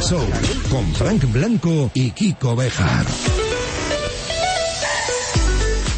Show con Frank Blanco y Kiko Bejar.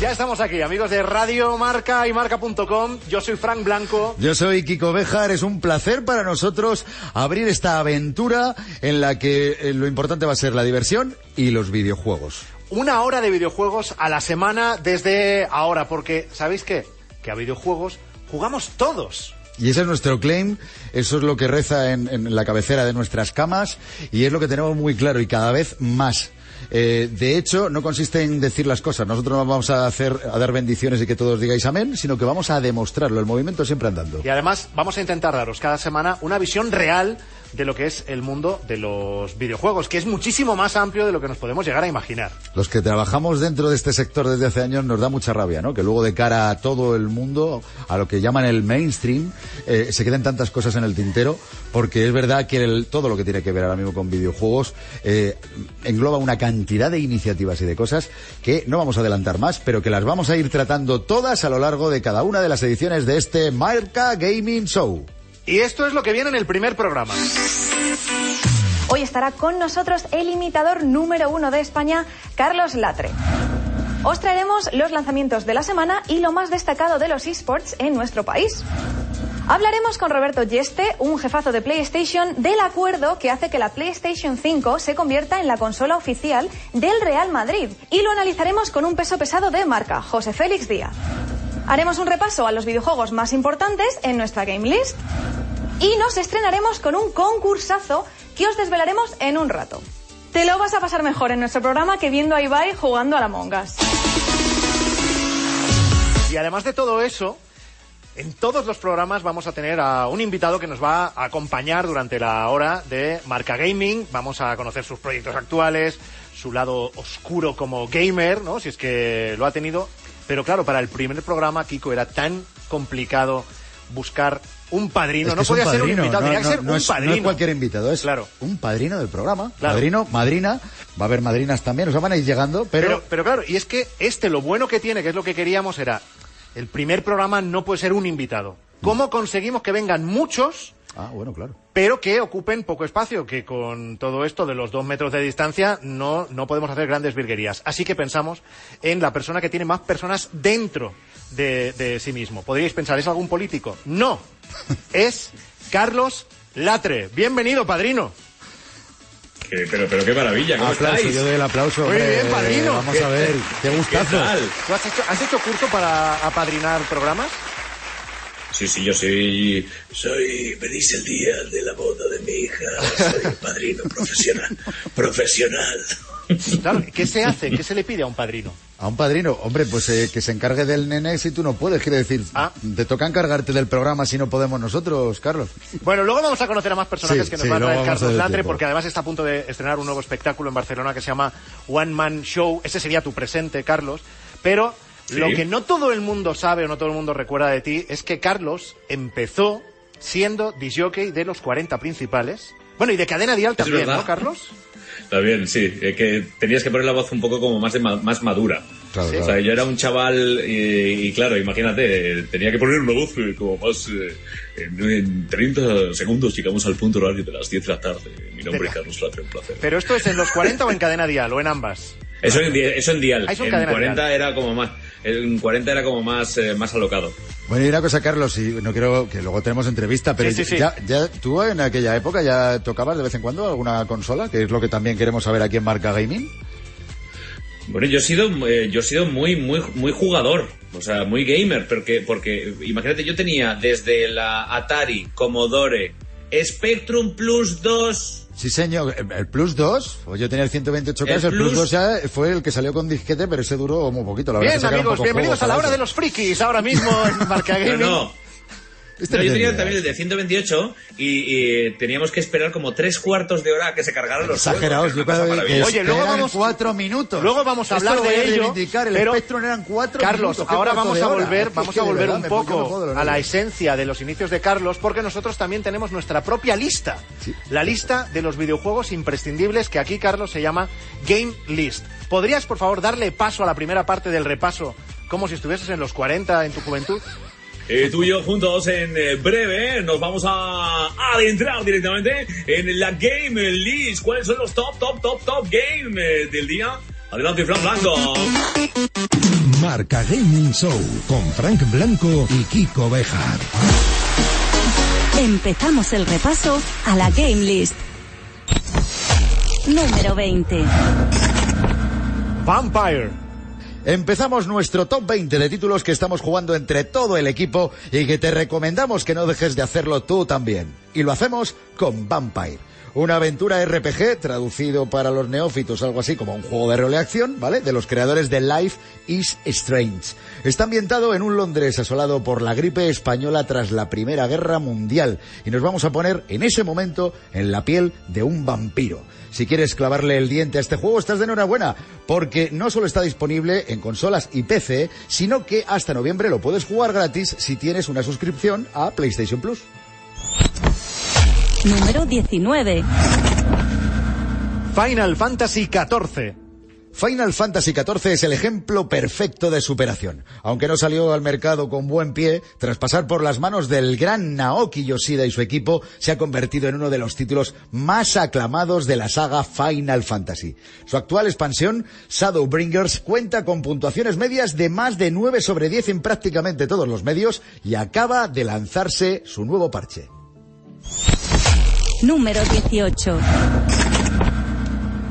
Ya estamos aquí, amigos de Radio Marca y Marca.com. Yo soy Frank Blanco. Yo soy Kiko Bejar. Es un placer para nosotros abrir esta aventura en la que eh, lo importante va a ser la diversión y los videojuegos. Una hora de videojuegos a la semana desde ahora, porque ¿sabéis qué? Que a videojuegos jugamos todos. Y ese es nuestro claim, eso es lo que reza en, la cabecera de nuestras camas y es lo que tenemos muy claro y cada vez más. Eh, de hecho, no consiste en decir las cosas. Nosotros no vamos a hacer a dar bendiciones y que todos digáis amén, sino que vamos a demostrarlo. El movimiento siempre andando. Y además vamos a intentar daros cada semana una visión real de lo que es el mundo de los videojuegos, que es muchísimo más amplio de lo que nos podemos llegar a imaginar. Los que trabajamos dentro de este sector desde hace años nos da mucha rabia, ¿no? Que luego de cara a todo el mundo, a lo que llaman el mainstream, eh, se queden tantas cosas en el tintero, porque es verdad que todo lo que tiene que ver ahora mismo con videojuegos eh, engloba una cantidad de iniciativas y de cosas que no vamos a adelantar más, pero que las vamos a ir tratando todas a lo largo de cada una de las ediciones de este Marca Gaming Show. Y esto es lo que viene en el primer programa. Hoy estará con nosotros el imitador número uno de España, Carlos Latre. Os traeremos los lanzamientos de la semana y lo más destacado de los esports en nuestro país. Hablaremos con Roberto Yeste, un jefazo de PlayStation, del acuerdo que hace que la PlayStation 5 se convierta en la consola oficial del Real Madrid. Y lo analizaremos con un peso pesado de marca, José Félix Díaz. Haremos un repaso a los videojuegos más importantes en nuestra Game List. Y nos estrenaremos con un concursazo que os desvelaremos en un rato. Te lo vas a pasar mejor en nuestro programa que viendo a Ibai jugando a la Mongas. Y además de todo eso, en todos los programas vamos a tener a un invitado que nos va a acompañar durante la hora de Marca Gaming. Vamos a conocer sus proyectos actuales, su lado oscuro como gamer, ¿no? Si es que lo ha tenido. Pero claro, para el primer programa, Kiko, era tan complicado buscar un padrino. Es que no podía ser un invitado, no, tenía que no, ser no un es, no padrino. es cualquier invitado, es Claro. un padrino del programa. Claro. Padrino, madrina, va a haber madrinas también, o sea, van a ir llegando, pero, Pero, pero claro, y es que este lo bueno que tiene, que es lo que queríamos, era el primer programa no puede ser un invitado. ¿Cómo conseguimos que vengan muchos, Ah, bueno, claro. Pero que ocupen poco espacio? Que con todo esto de los dos metros de distancia no, no podemos hacer grandes virguerías. Así que pensamos en la persona que tiene más personas dentro de, de sí mismo. Podríais pensar, ¿es algún político? No, es Carlos Latre. Bienvenido, padrino. Que- pero, pero qué maravilla, ¿cómo aplauso, estáis? yo doy el aplauso. Muy hombre. bien, padrino. Vamos ¿Qué- a ver, qué ¿Qué gustazo. tal? ¿Tú has hecho, has hecho curso para apadrinar programas? Sí, sí, yo soy... Soy... Venís el día de la boda de mi hija. Soy el padrino profesional. Profesional. Claro, ¿qué se hace? ¿Qué se le pide a un padrino? A un padrino, hombre, pues eh, que se encargue del nene si tú no puedes, quiere decir, Ah. te toca encargarte del programa si no podemos nosotros, Carlos. Bueno, luego vamos a conocer a más personajes Sí, que nos sí, va a traer a Carlos Latre, tiempo. porque además está a punto de estrenar un nuevo espectáculo en Barcelona que se llama One Man Show. Ese sería tu presente, Carlos. Pero Sí. lo que no todo el mundo sabe o no todo el mundo recuerda de ti es que Carlos empezó siendo disjockey de los 40 principales. Bueno, y de cadena dial también. ¿no, Carlos? Bien, sí. eh, que tenías que poner la voz un poco como más, de ma- más madura. Claro, O claro. sea, yo era un chaval y, y claro, imagínate, eh, tenía que poner una voz eh, como más... eh, en, en 30 segundos llegamos al punto horario de las 10 de la tarde. Mi nombre es. Carlos Latre, un placer. Pero esto es en los 40 o en cadena dial, o en ambas. Eso en, eso en dial. Ah, eso en en cadena 40 dial. era como más... En 40 era como más, eh, más alocado. Bueno, y una cosa, Carlos, y no quiero que luego tenemos entrevista, pero Sí, sí, sí. Ya, ya tú en aquella época ya tocabas de vez en cuando alguna consola, que es lo que también queremos saber aquí en Marca Gaming. Bueno, yo he sido, eh, yo he sido muy, muy, muy jugador, o sea, muy gamer, porque, porque imagínate, yo tenía desde la Atari, Commodore, Spectrum Plus 2, Sí, señor. El- Plus 2, pues yo tenía el 128K, El el, Plus Plus- 2 ya fue el que salió con disquete, pero ese duró muy poquito, la verdad. Bien, amigos, bienvenidos a la hora eso. de los frikis, ahora mismo en Marca Gaming. no. Este No, yo tenía también el de 128 y, y teníamos que esperar como tres cuartos de hora a que se cargaran los Exagerados, yo juegos, creo que. Oye, luego vamos- cuatro minutos. Luego vamos a Esto hablar de ello. el pero Spectrum eran cuatro Carlos, minutos. ¿qué ahora vamos a volver, Es vamos a volver verdad, un me- ¿por qué no poco a la esencia de los inicios de Carlos, porque nosotros también tenemos nuestra propia lista. Sí. La lista de los videojuegos imprescindibles que aquí, Carlos, se llama Game List. ¿Podrías, por favor, darle paso a la primera parte del repaso como si estuvieses en los 40 en tu juventud? Eh, tú y yo juntos en eh, breve nos vamos a adentrar directamente en la Game List. ¿Cuáles son los top, top, top, top game eh, del día? Adelante, Fran Blanco. Marca Gaming Show con Frank Blanco y Kiko Bejar. Empezamos el repaso a la Game List. Número 20. Vampire. Empezamos nuestro top 20 de títulos que estamos jugando entre todo el equipo y que te recomendamos que no dejes de hacerlo tú también. Y lo hacemos con Vampire. Una aventura RPG, traducido para los neófitos, algo así como un juego de rol acción, ¿vale? De los creadores de Life is Strange. Está ambientado en un Londres asolado por la gripe española tras la Primera Guerra Mundial. Y nos vamos a poner en ese momento en la piel de un vampiro. Si quieres clavarle el diente a este juego, estás de enhorabuena, porque no solo está disponible en consolas y PC, sino que hasta noviembre lo puedes jugar gratis si tienes una suscripción a PlayStation Plus. Número 19. Final Fantasy XIV. Final Fantasy XIV es el ejemplo perfecto de superación. Aunque no salió al mercado con buen pie, tras pasar por las manos del gran Naoki Yoshida y su equipo, se ha convertido en uno de los títulos más aclamados de la saga Final Fantasy. Su actual expansión, Shadowbringers, cuenta con puntuaciones medias de más de 9 sobre 10 en prácticamente todos los medios y acaba de lanzarse su nuevo parche. Número 18.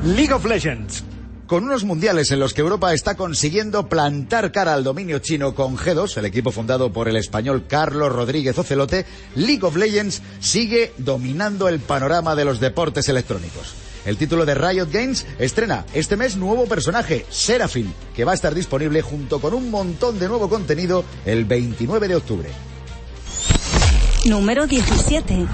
League of Legends. Con unos mundiales en los que Europa está consiguiendo plantar cara al dominio chino con G2, el equipo fundado por el español Carlos Rodríguez Ocelote, League of Legends sigue dominando el panorama de los deportes electrónicos. El título de Riot Games estrena este mes nuevo personaje, Seraphine, que va a estar disponible junto con un montón de nuevo contenido el 29 de octubre. Número 17.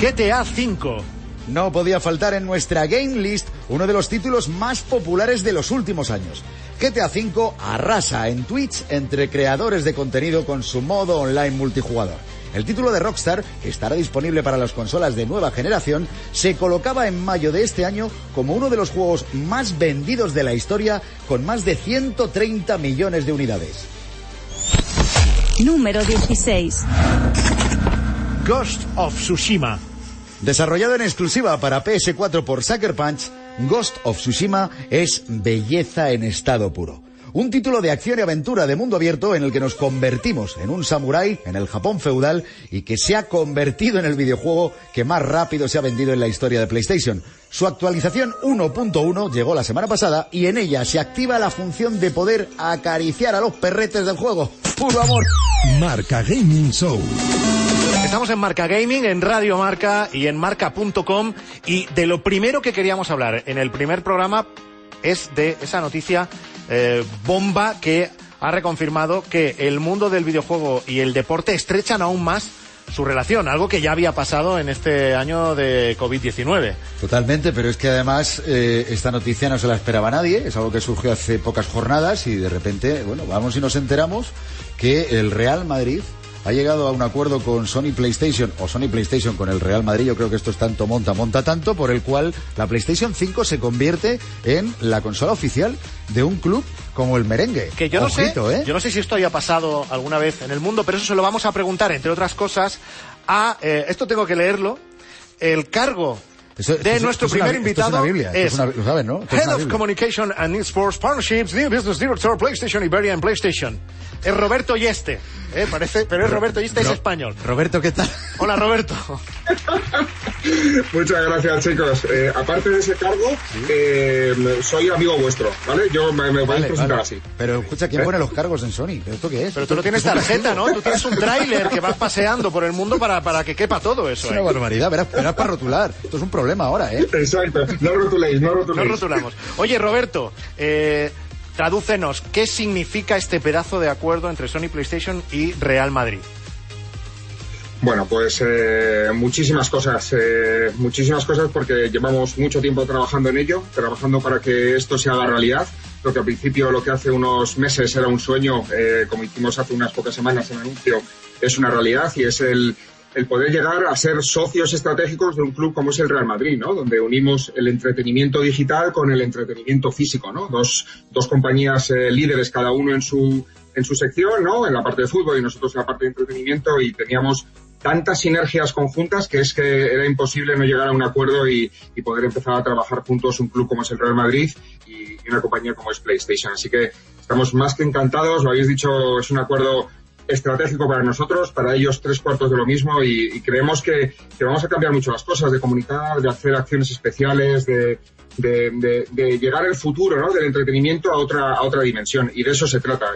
GTA V. No podía faltar en nuestra Game List uno de los títulos más populares de los últimos años. GTA V arrasa en Twitch entre creadores de contenido con su modo online multijugador. El título de Rockstar, que estará disponible para las consolas de nueva generación, se colocaba en mayo de este año como uno de los juegos más vendidos de la historia, con más de 130 millones de unidades. Número 16. Ghost of Tsushima. Desarrollado en exclusiva para PS4 por Sucker Punch, Ghost of Tsushima es belleza en estado puro. Un título de acción y aventura de mundo abierto en el que nos convertimos en un samurái en el Japón feudal y que se ha convertido en el videojuego que más rápido se ha vendido en la historia de PlayStation. Su actualización 1.1 llegó la semana pasada y en ella se activa la función de poder acariciar a los perretes del juego. ¡Puro amor! Marca Gaming Show. Estamos en Marca Gaming, en Radio Marca y en marca.com y de lo primero que queríamos hablar en el primer programa es de esa noticia eh, bomba que ha reconfirmado que el mundo del videojuego y el deporte estrechan aún más su relación, algo que ya había pasado en este año de COVID-19. Totalmente, pero es que además eh, esta noticia no se la esperaba nadie, es algo que surgió hace pocas jornadas y de repente, bueno, vamos y nos enteramos que el Real Madrid ha llegado a un acuerdo con Sony PlayStation o Sony PlayStation con el Real Madrid, yo creo que esto es tanto monta, monta tanto, por el cual la PlayStation 5 se convierte en la consola oficial de un club como el merengue. Que yo no sé, ¿eh? yo no sé si esto haya pasado alguna vez en el mundo, pero eso se lo vamos a preguntar, entre otras cosas, a, eh, esto tengo que leerlo, el cargo De nuestro es una- primer esto es invitado una Biblia, es una- lo saben, ¿no? Es Head of. Communication and Sports Partnerships, New Business Director, PlayStation Iberia en PlayStation. Es Roberto Yeste, ¿eh? parece, pero es Roberto Yeste, es Ro- español. Roberto, ¿qué tal? Hola Roberto. Muchas gracias, chicos. Eh, aparte de ese cargo, eh, soy amigo vuestro, ¿vale? Yo me, me podéis Vale, presentar vale. así. Pero escucha, ¿quién pone los cargos en Sony? ¿Pero esto qué es? Pero tú no tienes tarjeta. ¿no? Tú tienes un tráiler que vas paseando por el mundo para, para que quepa todo eso. Es una ¿eh? barbaridad, verás, verás para rotular. Esto es un problema ahora, ¿eh? Exacto. No rotuléis, no No rotuléis. rotulamos. Oye, Roberto, eh, tradúcenos, ¿qué significa este pedazo de acuerdo entre Sony PlayStation y Real Madrid? Bueno, pues eh, muchísimas cosas, eh, muchísimas cosas porque llevamos mucho tiempo trabajando en ello, trabajando para que esto se haga realidad. Lo que al principio, lo que hace unos meses era un sueño, eh, como hicimos hace unas pocas semanas en anuncio, es una realidad y es el, el poder llegar a ser socios estratégicos de un club como es el Real Madrid, ¿no? Donde unimos el entretenimiento digital con el entretenimiento físico, ¿no? Dos, dos compañías eh, líderes cada uno en su en su sección, ¿no? En la parte de fútbol y nosotros en la parte de entretenimiento y teníamos tantas sinergias conjuntas que es que era imposible no llegar a un acuerdo y, poder empezar a trabajar juntos un club como es el Real Madrid y, una compañía como es PlayStation. Así que estamos más que encantados, lo habéis dicho, es un acuerdo estratégico para nosotros, para ellos tres cuartos de lo mismo y, creemos que, vamos a cambiar mucho las cosas, de comunicar, de hacer acciones especiales, de, de, llegar el futuro ¿no? del entretenimiento a otra, a otra dimensión y de eso se trata.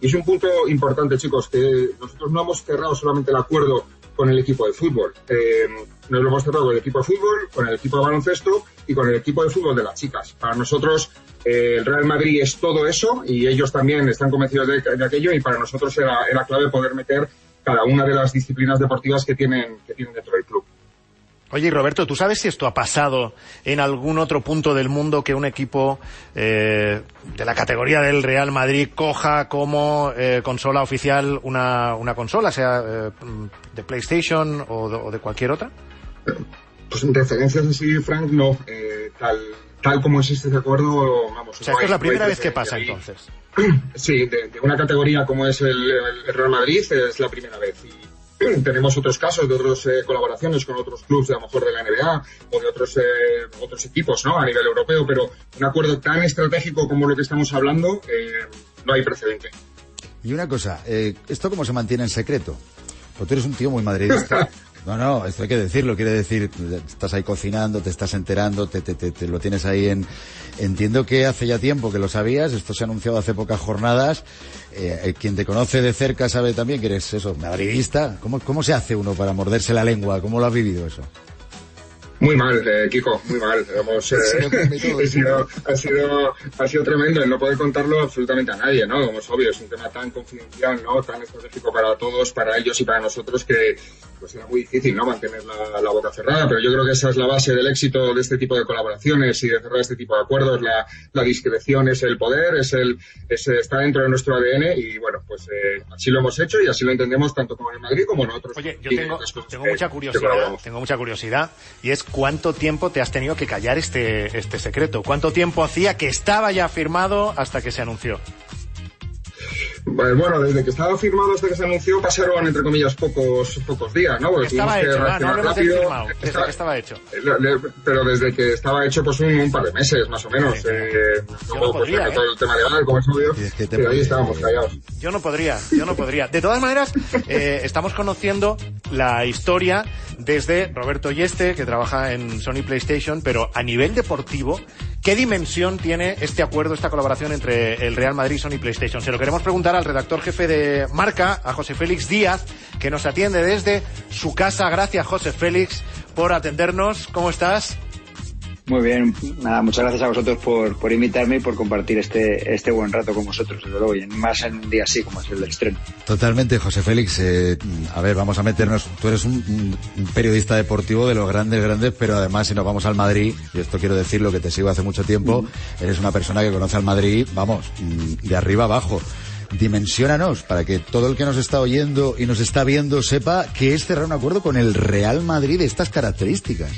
Y es un punto importante, chicos, que nosotros no hemos cerrado solamente el acuerdo con el equipo de fútbol. Eh, nos lo hemos cerrado con el equipo de fútbol, con el equipo de baloncesto y con el equipo de fútbol de las chicas. Para nosotros, eh, el Real Madrid es todo eso y ellos también están convencidos de, de aquello y para nosotros era, era, clave poder meter cada una de las disciplinas deportivas que tienen, que tienen dentro del club. Oye, Roberto, ¿tú sabes si esto ha pasado en algún otro punto del mundo que un equipo eh, de la categoría del Real Madrid coja como eh, consola oficial una, una consola, sea eh, de PlayStation o de, o de, cualquier otra? Pues en referencias así, Frank, no. Eh, tal, tal como existe ese acuerdo, vamos. O sea, no esto es la primera vez que pasa, entonces. Sí, de, de, una categoría como es el, el Real Madrid es la primera vez. Y tenemos otros casos de otras eh, colaboraciones con otros clubes, a lo mejor de la NBA o de otros, eh, otros equipos ¿no? a nivel europeo, pero un acuerdo tan estratégico como lo que estamos hablando eh, no hay precedente. Y una cosa, eh, ¿esto cómo se mantiene en secreto? Porque tú eres un tío muy madridista. No, no, esto hay que decirlo, quiere decir, estás ahí cocinando, te estás enterando, te, te, te, te, lo tienes ahí en... Entiendo que hace ya tiempo que lo sabías, esto se ha anunciado hace pocas jornadas, eh, quien te conoce de cerca sabe también que eres eso, madridista. ¿Cómo, ¿Cómo se hace uno para morderse la lengua? ¿Cómo lo has vivido eso? Muy mal, eh, Kiko, muy mal. Hemos, eh, ha, sido, ha, sido, ha sido tremendo el no poder contarlo absolutamente a nadie, ¿no? Como es obvio, es un tema tan confidencial, ¿no? Tan estratégico para todos, para ellos y para nosotros que pues era muy difícil, ¿no? Mantener la, la, boca cerrada, pero yo creo que esa es la base del éxito de este tipo de colaboraciones y de cerrar este tipo de acuerdos. La, la discreción es el poder, es el, es, está dentro de nuestro ADN y bueno, pues eh, así lo hemos hecho y así lo entendemos tanto como en Madrid como en otros. Oye, yo tengo, tengo mucha curiosidad, tengo mucha curiosidad y es cuánto tiempo te has tenido que callar este, este secreto. ¿Cuánto tiempo hacía que estaba ya firmado hasta que se anunció? Bueno, desde que estaba firmado hasta que se anunció pasaron, entre comillas, pocos pocos días, ¿no? Porque estaba hecho, no, no rápido. Firmado, desde que estaba hecho. Pero desde que estaba hecho, pues un, un par de meses, más o menos. Sí, eh, luego, no podría, pues, ¿eh? todo el tema legal, como es obvio, sí, es que pero ahí estábamos callados. Yo no podría, yo no podría. De todas maneras, eh, estamos conociendo la historia desde Roberto Yeste, que trabaja en Sony PlayStation, pero a nivel deportivo, ¿qué dimensión tiene este acuerdo, esta colaboración entre el Real Madrid y Sony PlayStation? Se lo queremos preguntar al redactor jefe de marca, a José Félix Díaz, que nos atiende desde su casa. Gracias, José Félix, por atendernos. ¿Cómo estás? Muy bien, nada, muchas gracias a vosotros por, por invitarme y por compartir este, este buen rato con vosotros, desde luego, y más en un día así como es el del estreno. Totalmente, José Félix. Eh, a ver, vamos a meternos. Tú eres un, un, periodista deportivo de los grandes, grandes, pero además, si nos vamos al Madrid, y esto quiero decirlo que te sigo hace mucho tiempo, mm. eres una persona que conoce al Madrid, vamos, de arriba abajo dimensionanos para que todo el que nos está oyendo y nos está viendo sepa que es cerrar un acuerdo con el Real Madrid de estas características.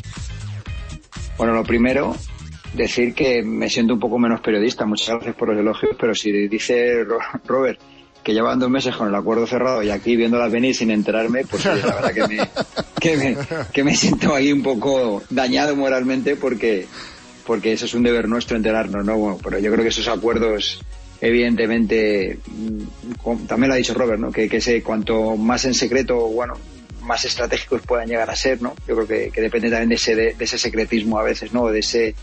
Bueno, lo primero, decir que me siento un poco menos periodista. Muchas gracias por los elogios, pero si dice Robert que llevan dos meses con el acuerdo cerrado y aquí viéndolas venir sin enterarme, pues la verdad que me, que me, que me siento ahí un poco dañado moralmente porque, porque eso es un deber nuestro enterarnos, ¿no? Bueno, pero yo creo que esos acuerdos evidentemente, también lo ha dicho Robert, ¿no? Que, que ese, cuanto más en secreto, bueno, más estratégicos puedan llegar a ser, ¿no? Yo creo que, depende también de ese, de, ese secretismo a veces, ¿no? De ese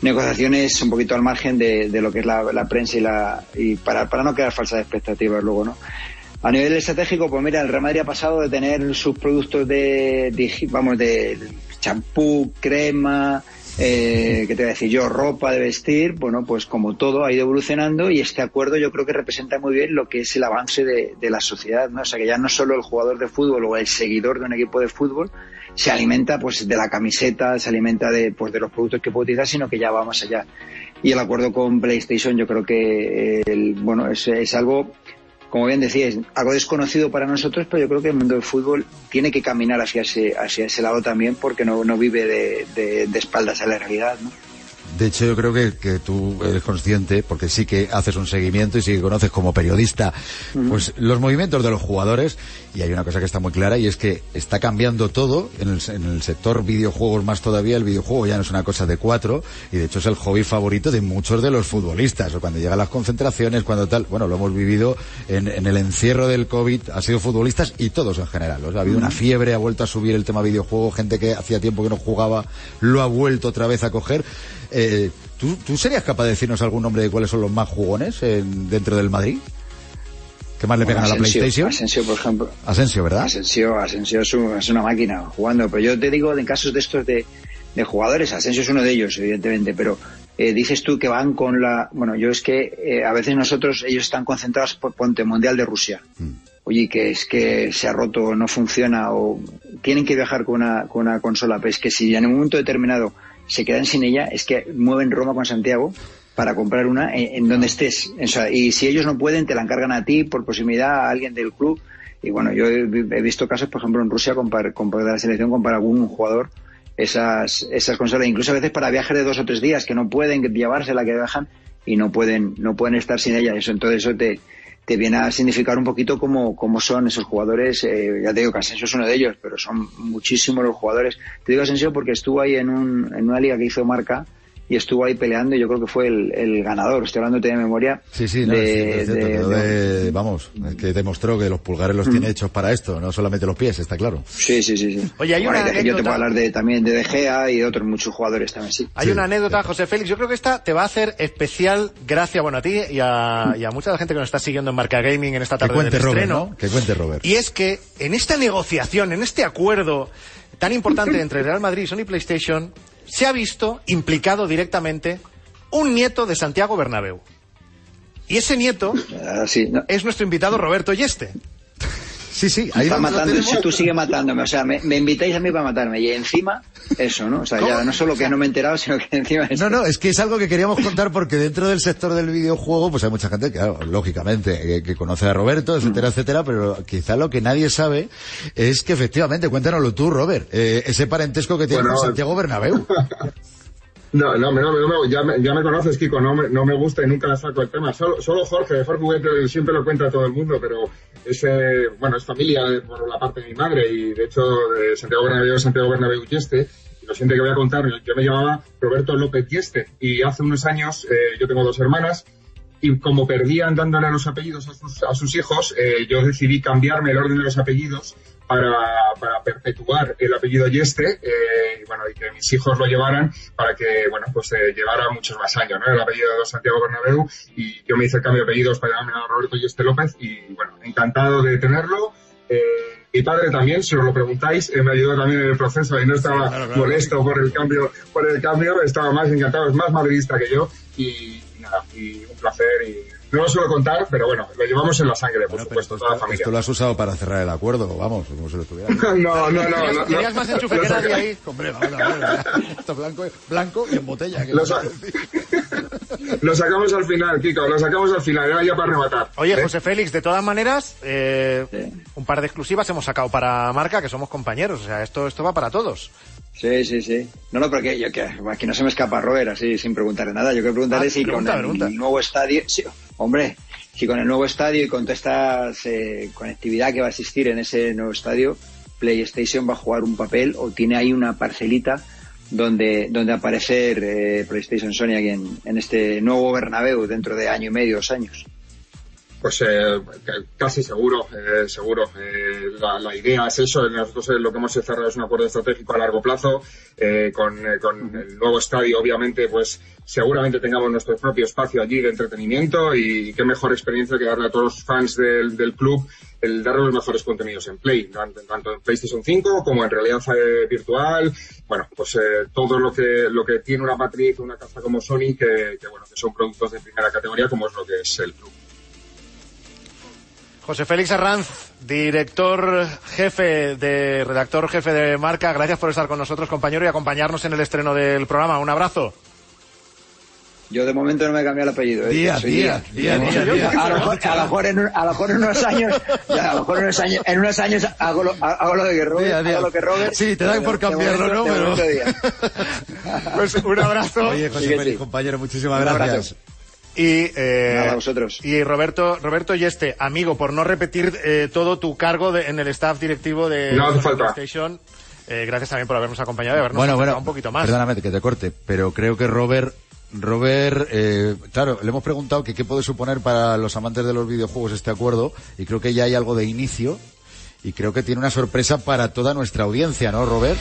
negociaciones un poquito al margen de, de lo que es la, prensa y la y para, para no crear falsas expectativas luego, ¿no? A nivel estratégico, pues mira, el Real Madrid ha pasado de tener sus productos de, de vamos, de champú, crema, eh, ¿qué te voy a decir yo? Ropa de vestir, bueno, pues como todo ha ido evolucionando y este acuerdo yo creo que representa muy bien lo que es el avance de, la sociedad, ¿no? O sea, que ya no solo el jugador de fútbol o el seguidor de un equipo de fútbol se alimenta pues de la camiseta, se alimenta de, pues, de los productos que puede utilizar, sino que ya va más allá. Y el acuerdo con PlayStation yo creo que, el, bueno, es, es algo como bien decíais, algo desconocido para nosotros, pero yo creo que el mundo del fútbol tiene que caminar hacia ese, ese lado también porque no, vive de, de, de espaldas a la realidad, ¿no? De hecho, yo creo que, que tú eres consciente, porque sí que haces un seguimiento y sí que conoces como periodista, pues los movimientos de los jugadores, y hay una cosa que está muy clara, y es que está cambiando todo, en el, en el sector videojuegos más todavía, el videojuego ya no es una cosa de cuatro, y de hecho es el hobby favorito de muchos de los futbolistas, o cuando llegan las concentraciones, cuando tal, bueno, lo hemos vivido en, en el encierro del COVID, ha sido futbolistas y todos en general, o sea, ha habido una fiebre, ha vuelto a subir el tema videojuego, gente que hacía tiempo que no jugaba, lo ha vuelto otra vez a coger. Eh, ¿tú, ¿Tú serías capaz de decirnos algún nombre de cuáles son los más jugones en- dentro del Madrid? ¿Qué más le pegan a la PlayStation? Asensio, por ejemplo. Asensio, ¿verdad? Asensio, Asensio es, un- es una máquina jugando, pero yo te digo, en casos de estos de, de jugadores, Asensio es uno de ellos, evidentemente, pero eh, dices tú que van con la... Bueno, yo es que eh, a veces nosotros, ellos están concentrados por Ponte Mundial de Rusia. Oye, que es que se ha roto, no funciona, o tienen que viajar con una, con una consola, pero es que si en un momento determinado se quedan sin ella, es que mueven Roma con Santiago para comprar una en, en donde estés. O sea, y si ellos no pueden, te la encargan a ti por proximidad a alguien del club. Y bueno, yo he, visto casos, por ejemplo, en Rusia, con, con de la selección, con algún jugador, esas, esas consolas, incluso a veces para viajes de dos o tres días, que no pueden llevársela, que viajan y no pueden, no pueden estar sin ella. Eso, entonces eso te, te viene a significar un poquito cómo, cómo son esos jugadores. Eh, ya te digo que Asensio es uno de ellos, pero son muchísimos los jugadores. Te digo Asensio porque estuvo ahí en, un, en una liga que hizo Marca y estuvo ahí peleando y yo creo que fue el, el ganador. Estoy hablando de memoria. Sí, sí, no, de- es cierto, es cierto, de- de- de- vamos, es que demostró que los pulgares los tiene hechos para esto, no solamente los pies, está claro. Sí, sí, sí. sí. Oye, hay Bueno, una yo te puedo hablar de, también de De Gea y de otros muchos jugadores también, sí. Hay una anécdota, José Félix. Yo creo que esta te va a hacer especial gracia, bueno, a ti y a, y a mucha de la gente que nos está siguiendo en Marca Gaming en esta Que tarde cuente del Robert, estreno. ¿no? Que cuente Robert. Y es que en esta negociación, en este acuerdo tan importante entre Real Madrid y Sony PlayStation, se ha visto implicado directamente un nieto de Santiago Bernabéu. Y ese nieto Ah, sí, no. es nuestro invitado Roberto Yeste. Sí, sí, ahí matando, tú sigues matándome, o sea, me, me invitáis a mí para matarme y encima eso, ¿no? O sea, ya no solo que no me he enterado, sino que encima es- No, no, es que es algo que queríamos contar porque dentro del sector del videojuego, pues hay mucha gente que, claro, lógicamente, que, que conoce a Roberto, etcétera, etcétera, pero quizá lo que nadie sabe es que efectivamente, cuéntanoslo tú, Robert, eh, ese parentesco que tiene Bueno, con Santiago Bernabéu. No, no, no, no, ya, me, ya me conoces, Kiko, no me, no me gusta y nunca saco el tema. Solo, solo Jorge, Jorge Huguete siempre lo cuenta a todo el mundo, pero es, eh, bueno, es familia de- por la parte de mi madre y de hecho de Santiago Bernabéu, Santiago Bernabéu Yeste. Lo siguiente que voy a contar, yo me llamaba Roberto López Yeste y hace unos años eh, yo tengo dos hermanas y como perdían dándole los apellidos a sus, a sus hijos, eh, yo decidí cambiarme el orden de los apellidos para, para perpetuar el apellido Yeste eh, y bueno y que mis hijos lo llevaran para que bueno pues eh, llevara muchos más años ¿no? el apellido de Santiago Bernabéu y yo me hice el cambio de apellidos para llamarme a Roberto Yeste López y bueno encantado de tenerlo eh, mi padre también, si os lo preguntáis, eh, me ayudó también en el proceso y no estaba molesto por el cambio, por el cambio, estaba más encantado, es más madridista que yo y, y nada, y un placer y no lo suelo contar, pero bueno, lo llevamos en la sangre, por Bueno, supuesto, esto, toda la familia. esto lo has usado para cerrar el acuerdo, vamos, como si lo estuviera. No, no, no, no, no, Tenías más enchufe que nadie ahí. Hombre, vamos a ver, esto es blanco, blanco y en botella. que Lo, sa- sacamos al final, Kiko, lo sacamos al final, era ya para rematar. Oye, ¿eh? José Félix, de todas maneras, eh, Sí. un par de exclusivas hemos sacado para marca, que somos compañeros. O sea, esto, esto va para todos. Sí, sí, sí. No, no, porque yo que aquí no se me escapa Robert, así sin preguntarle nada. Yo quiero preguntarle Ah, si pregunta, con el pregunta. nuevo estadio, sí, hombre, si con el nuevo estadio y con toda esta eh, conectividad que va a existir en ese nuevo estadio, PlayStation va a jugar un papel o tiene ahí una parcelita donde, donde aparecer eh, PlayStation Sony aquí en, en este nuevo Bernabéu dentro de año y medio, dos años. Pues eh, ca- casi seguro, eh, seguro. Eh, la, la idea es eso. Nosotros lo que hemos cerrado es un acuerdo estratégico a largo plazo. eh, con, eh, con el nuevo estadio, obviamente, pues seguramente tengamos nuestro propio espacio allí de entretenimiento y qué mejor experiencia que darle a todos los fans del, del club el darle los mejores contenidos en Play, tanto, tanto en PlayStation 5 como en realidad eh, virtual. Bueno, pues eh, todo lo que lo que tiene una matriz, una casa como Sony, que, que, bueno, que son productos de primera categoría, como es lo que es el club. José Félix Arranz, director jefe de, redactor jefe de marca, gracias por estar con nosotros, compañero, y acompañarnos en el estreno del programa. Un abrazo. Yo de momento no me he cambiado el apellido. ¿eh? Díaz, Díaz, Díaz, Díaz. A lo mejor, a lo mejor en, un- a lo mejor en unos años, ya, a lo mejor en unos años, en unos años hago lo, hago lo de que Robert, Díaz, Díaz. hago lo que Robert. Sí, te dan por cambiarlo, ¿no? Pero-. Pues un abrazo. Oye, José Félix, sí. compañero, muchísimas Un abrazo. gracias. Y, eh, Nada, vosotros. y Roberto, Roberto Yeste, amigo, por no repetir eh, todo tu cargo de- en el staff directivo de No hace falta. PlayStation, eh, gracias también por habernos acompañado y habernos Bueno, bueno, un poquito más. perdóname que te corte, pero creo que Robert, Robert, eh, claro, le hemos preguntado que qué puede suponer para los amantes de los videojuegos este acuerdo y creo que ya hay algo de inicio y creo que tiene una sorpresa para toda nuestra audiencia, ¿no, Robert?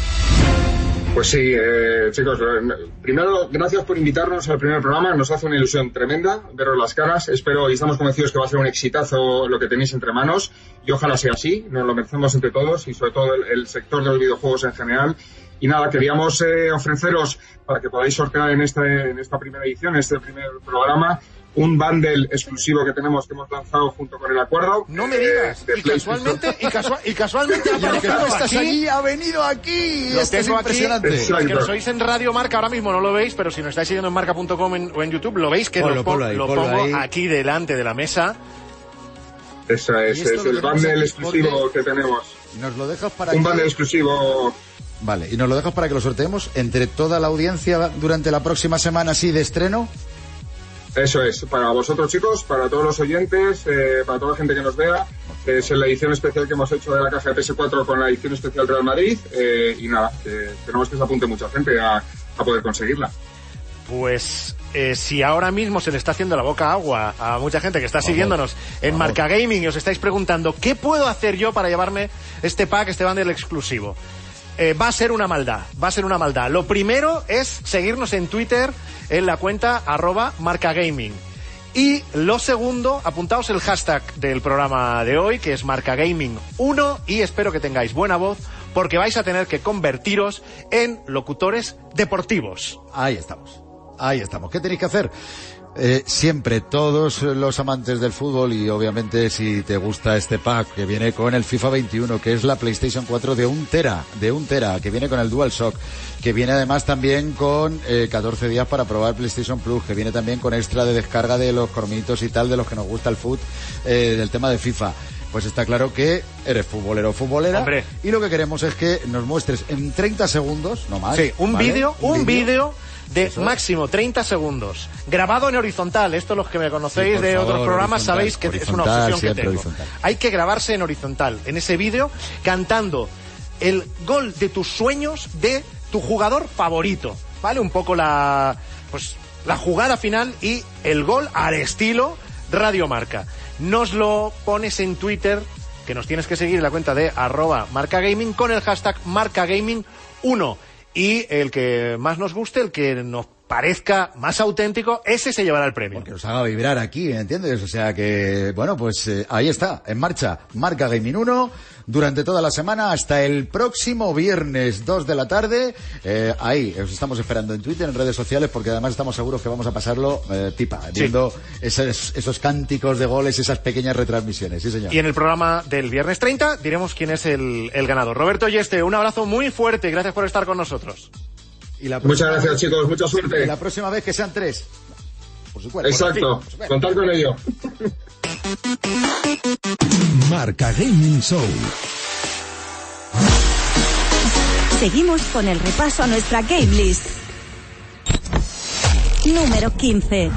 Pues sí, eh, chicos, eh, primero, gracias por invitarnos al primer programa. Nos hace una ilusión tremenda veros las caras. Espero y estamos convencidos que va a ser un exitazo lo que tenéis entre manos. Y ojalá sea así. Nos lo merecemos entre todos y sobre todo el, el sector de los videojuegos en general. Y nada, queríamos eh, ofreceros para que podáis sortear en, este, en esta primera edición, en este primer programa, un bundle exclusivo que tenemos que hemos lanzado junto con el acuerdo. No me eh, digas. de Y casualmente, y, casua- y casualmente ha aparecido aquí. ha venido aquí. Lo Esto es impresionante. Es que oís en Radio Marca, ahora mismo no lo veis, pero si nos estáis siguiendo en marca.com o en YouTube, lo veis que Ponlo, lo, pon- ponlo ahí, lo ponlo pongo ahí. aquí delante de la mesa. Eso es, es el bundle exclusivo que tenemos. Y nos lo dejas para Un bundle exclusivo Vale, y nos lo dejas para que lo sorteemos entre toda la audiencia durante la próxima semana así de estreno. Eso es, para vosotros chicos, para todos los oyentes, eh, para toda la gente que nos vea. Es la edición especial que hemos hecho de la caja de PS4 con la edición especial Real Madrid. eh, y nada, que queremos que se apunte mucha gente a, a poder conseguirla. Pues eh, si ahora mismo se le está haciendo la boca agua a mucha gente que está siguiéndonos en vamos. Marca Gaming y os estáis preguntando ¿qué puedo hacer yo para llevarme este pack, este bundle exclusivo? Eh, va a ser una maldad, va a ser una maldad. Lo primero es seguirnos en Twitter en la cuenta arroba marcagaming. Y lo segundo, apuntaos el hashtag del programa de hoy, que es marcagaming1, y espero que tengáis buena voz, porque vais a tener que convertiros en locutores deportivos. Ahí estamos. Ahí estamos. ¿Qué tenéis que hacer? Eh, siempre todos los amantes del fútbol y obviamente si te gusta este pack que viene con el FIFA 21 que es la PlayStation 4 de un tera, de un tera, que viene con el DualShock, que viene además también con eh, 14 días para probar PlayStation Plus, que viene también con extra de descarga de los cormitos y tal de los que nos gusta el foot, eh, del tema de FIFA. Pues está claro que eres futbolero o futbolera Hombre. y lo que queremos es que nos muestres en 30 segundos, no más. Sí, un ¿vale? vídeo, un vídeo de Eso es. máximo 30 segundos, grabado en horizontal. Esto los que me conocéis Sí, de favor, otros programas sabéis que es una obsesión que tengo. horizontal. Hay que grabarse en horizontal, en ese vídeo, cantando el gol de tus sueños de tu jugador favorito, ¿vale? Un poco la, pues, la jugada final y el gol al estilo Radio Marca. Nos lo pones en Twitter, que nos tienes que seguir en la cuenta de arroba marcagaming con el hashtag marcagaming1. Y el que más nos guste, el que nos parezca más auténtico, ese se llevará el premio. que nos haga vibrar aquí, ¿entiendes? O sea que, bueno, pues eh, ahí está, en marcha, Marca Gaming 1, durante toda la semana hasta el próximo viernes 2 de la tarde. Eh, ahí, os estamos esperando en Twitter, en redes sociales, porque además estamos seguros que vamos a pasarlo eh, pipa, viendo esos, esos cánticos de goles, esas pequeñas retransmisiones, sí señor. Y en el programa del viernes 30 diremos quién es el, el ganador. Roberto Yeste, un abrazo muy fuerte gracias por estar con nosotros. Y la Muchas próxima gracias vez- chicos, mucha y suerte. la próxima vez que sean tres. Por supuesto. Exacto, Por contar con ello. Marca Gaming Show. Seguimos con el repaso a nuestra game list. Número 15.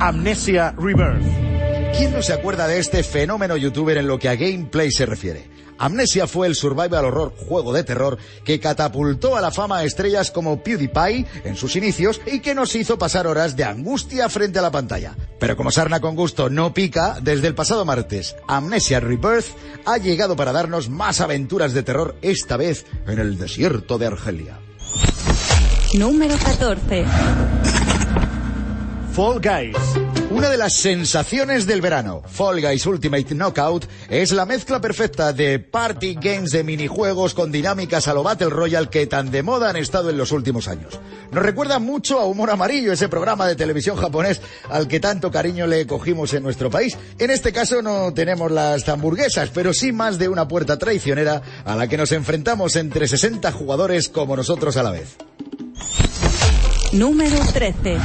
Amnesia Rebirth. ¿Quién no se acuerda de este fenómeno youtuber en lo que a gameplay se refiere? Amnesia fue el survival horror juego de terror que catapultó a la fama a estrellas como PewDiePie en sus inicios y que nos hizo pasar horas de angustia frente a la pantalla. Pero como sarna con gusto no pica, desde el pasado martes, Amnesia Rebirth ha llegado para darnos más aventuras de terror, esta vez en el desierto de Argelia. Número 14. Fall Guys. Una de las sensaciones del verano, Fall Guys Ultimate Knockout, es la mezcla perfecta de party games de minijuegos con dinámicas a lo Battle Royale que tan de moda han estado en los últimos años. Nos recuerda mucho a Humor Amarillo, ese programa de televisión japonés al que tanto cariño le cogimos en nuestro país. En este caso no tenemos las hamburguesas, pero sí más de una puerta traicionera a la que nos enfrentamos entre 60 jugadores como nosotros a la vez. Número 13.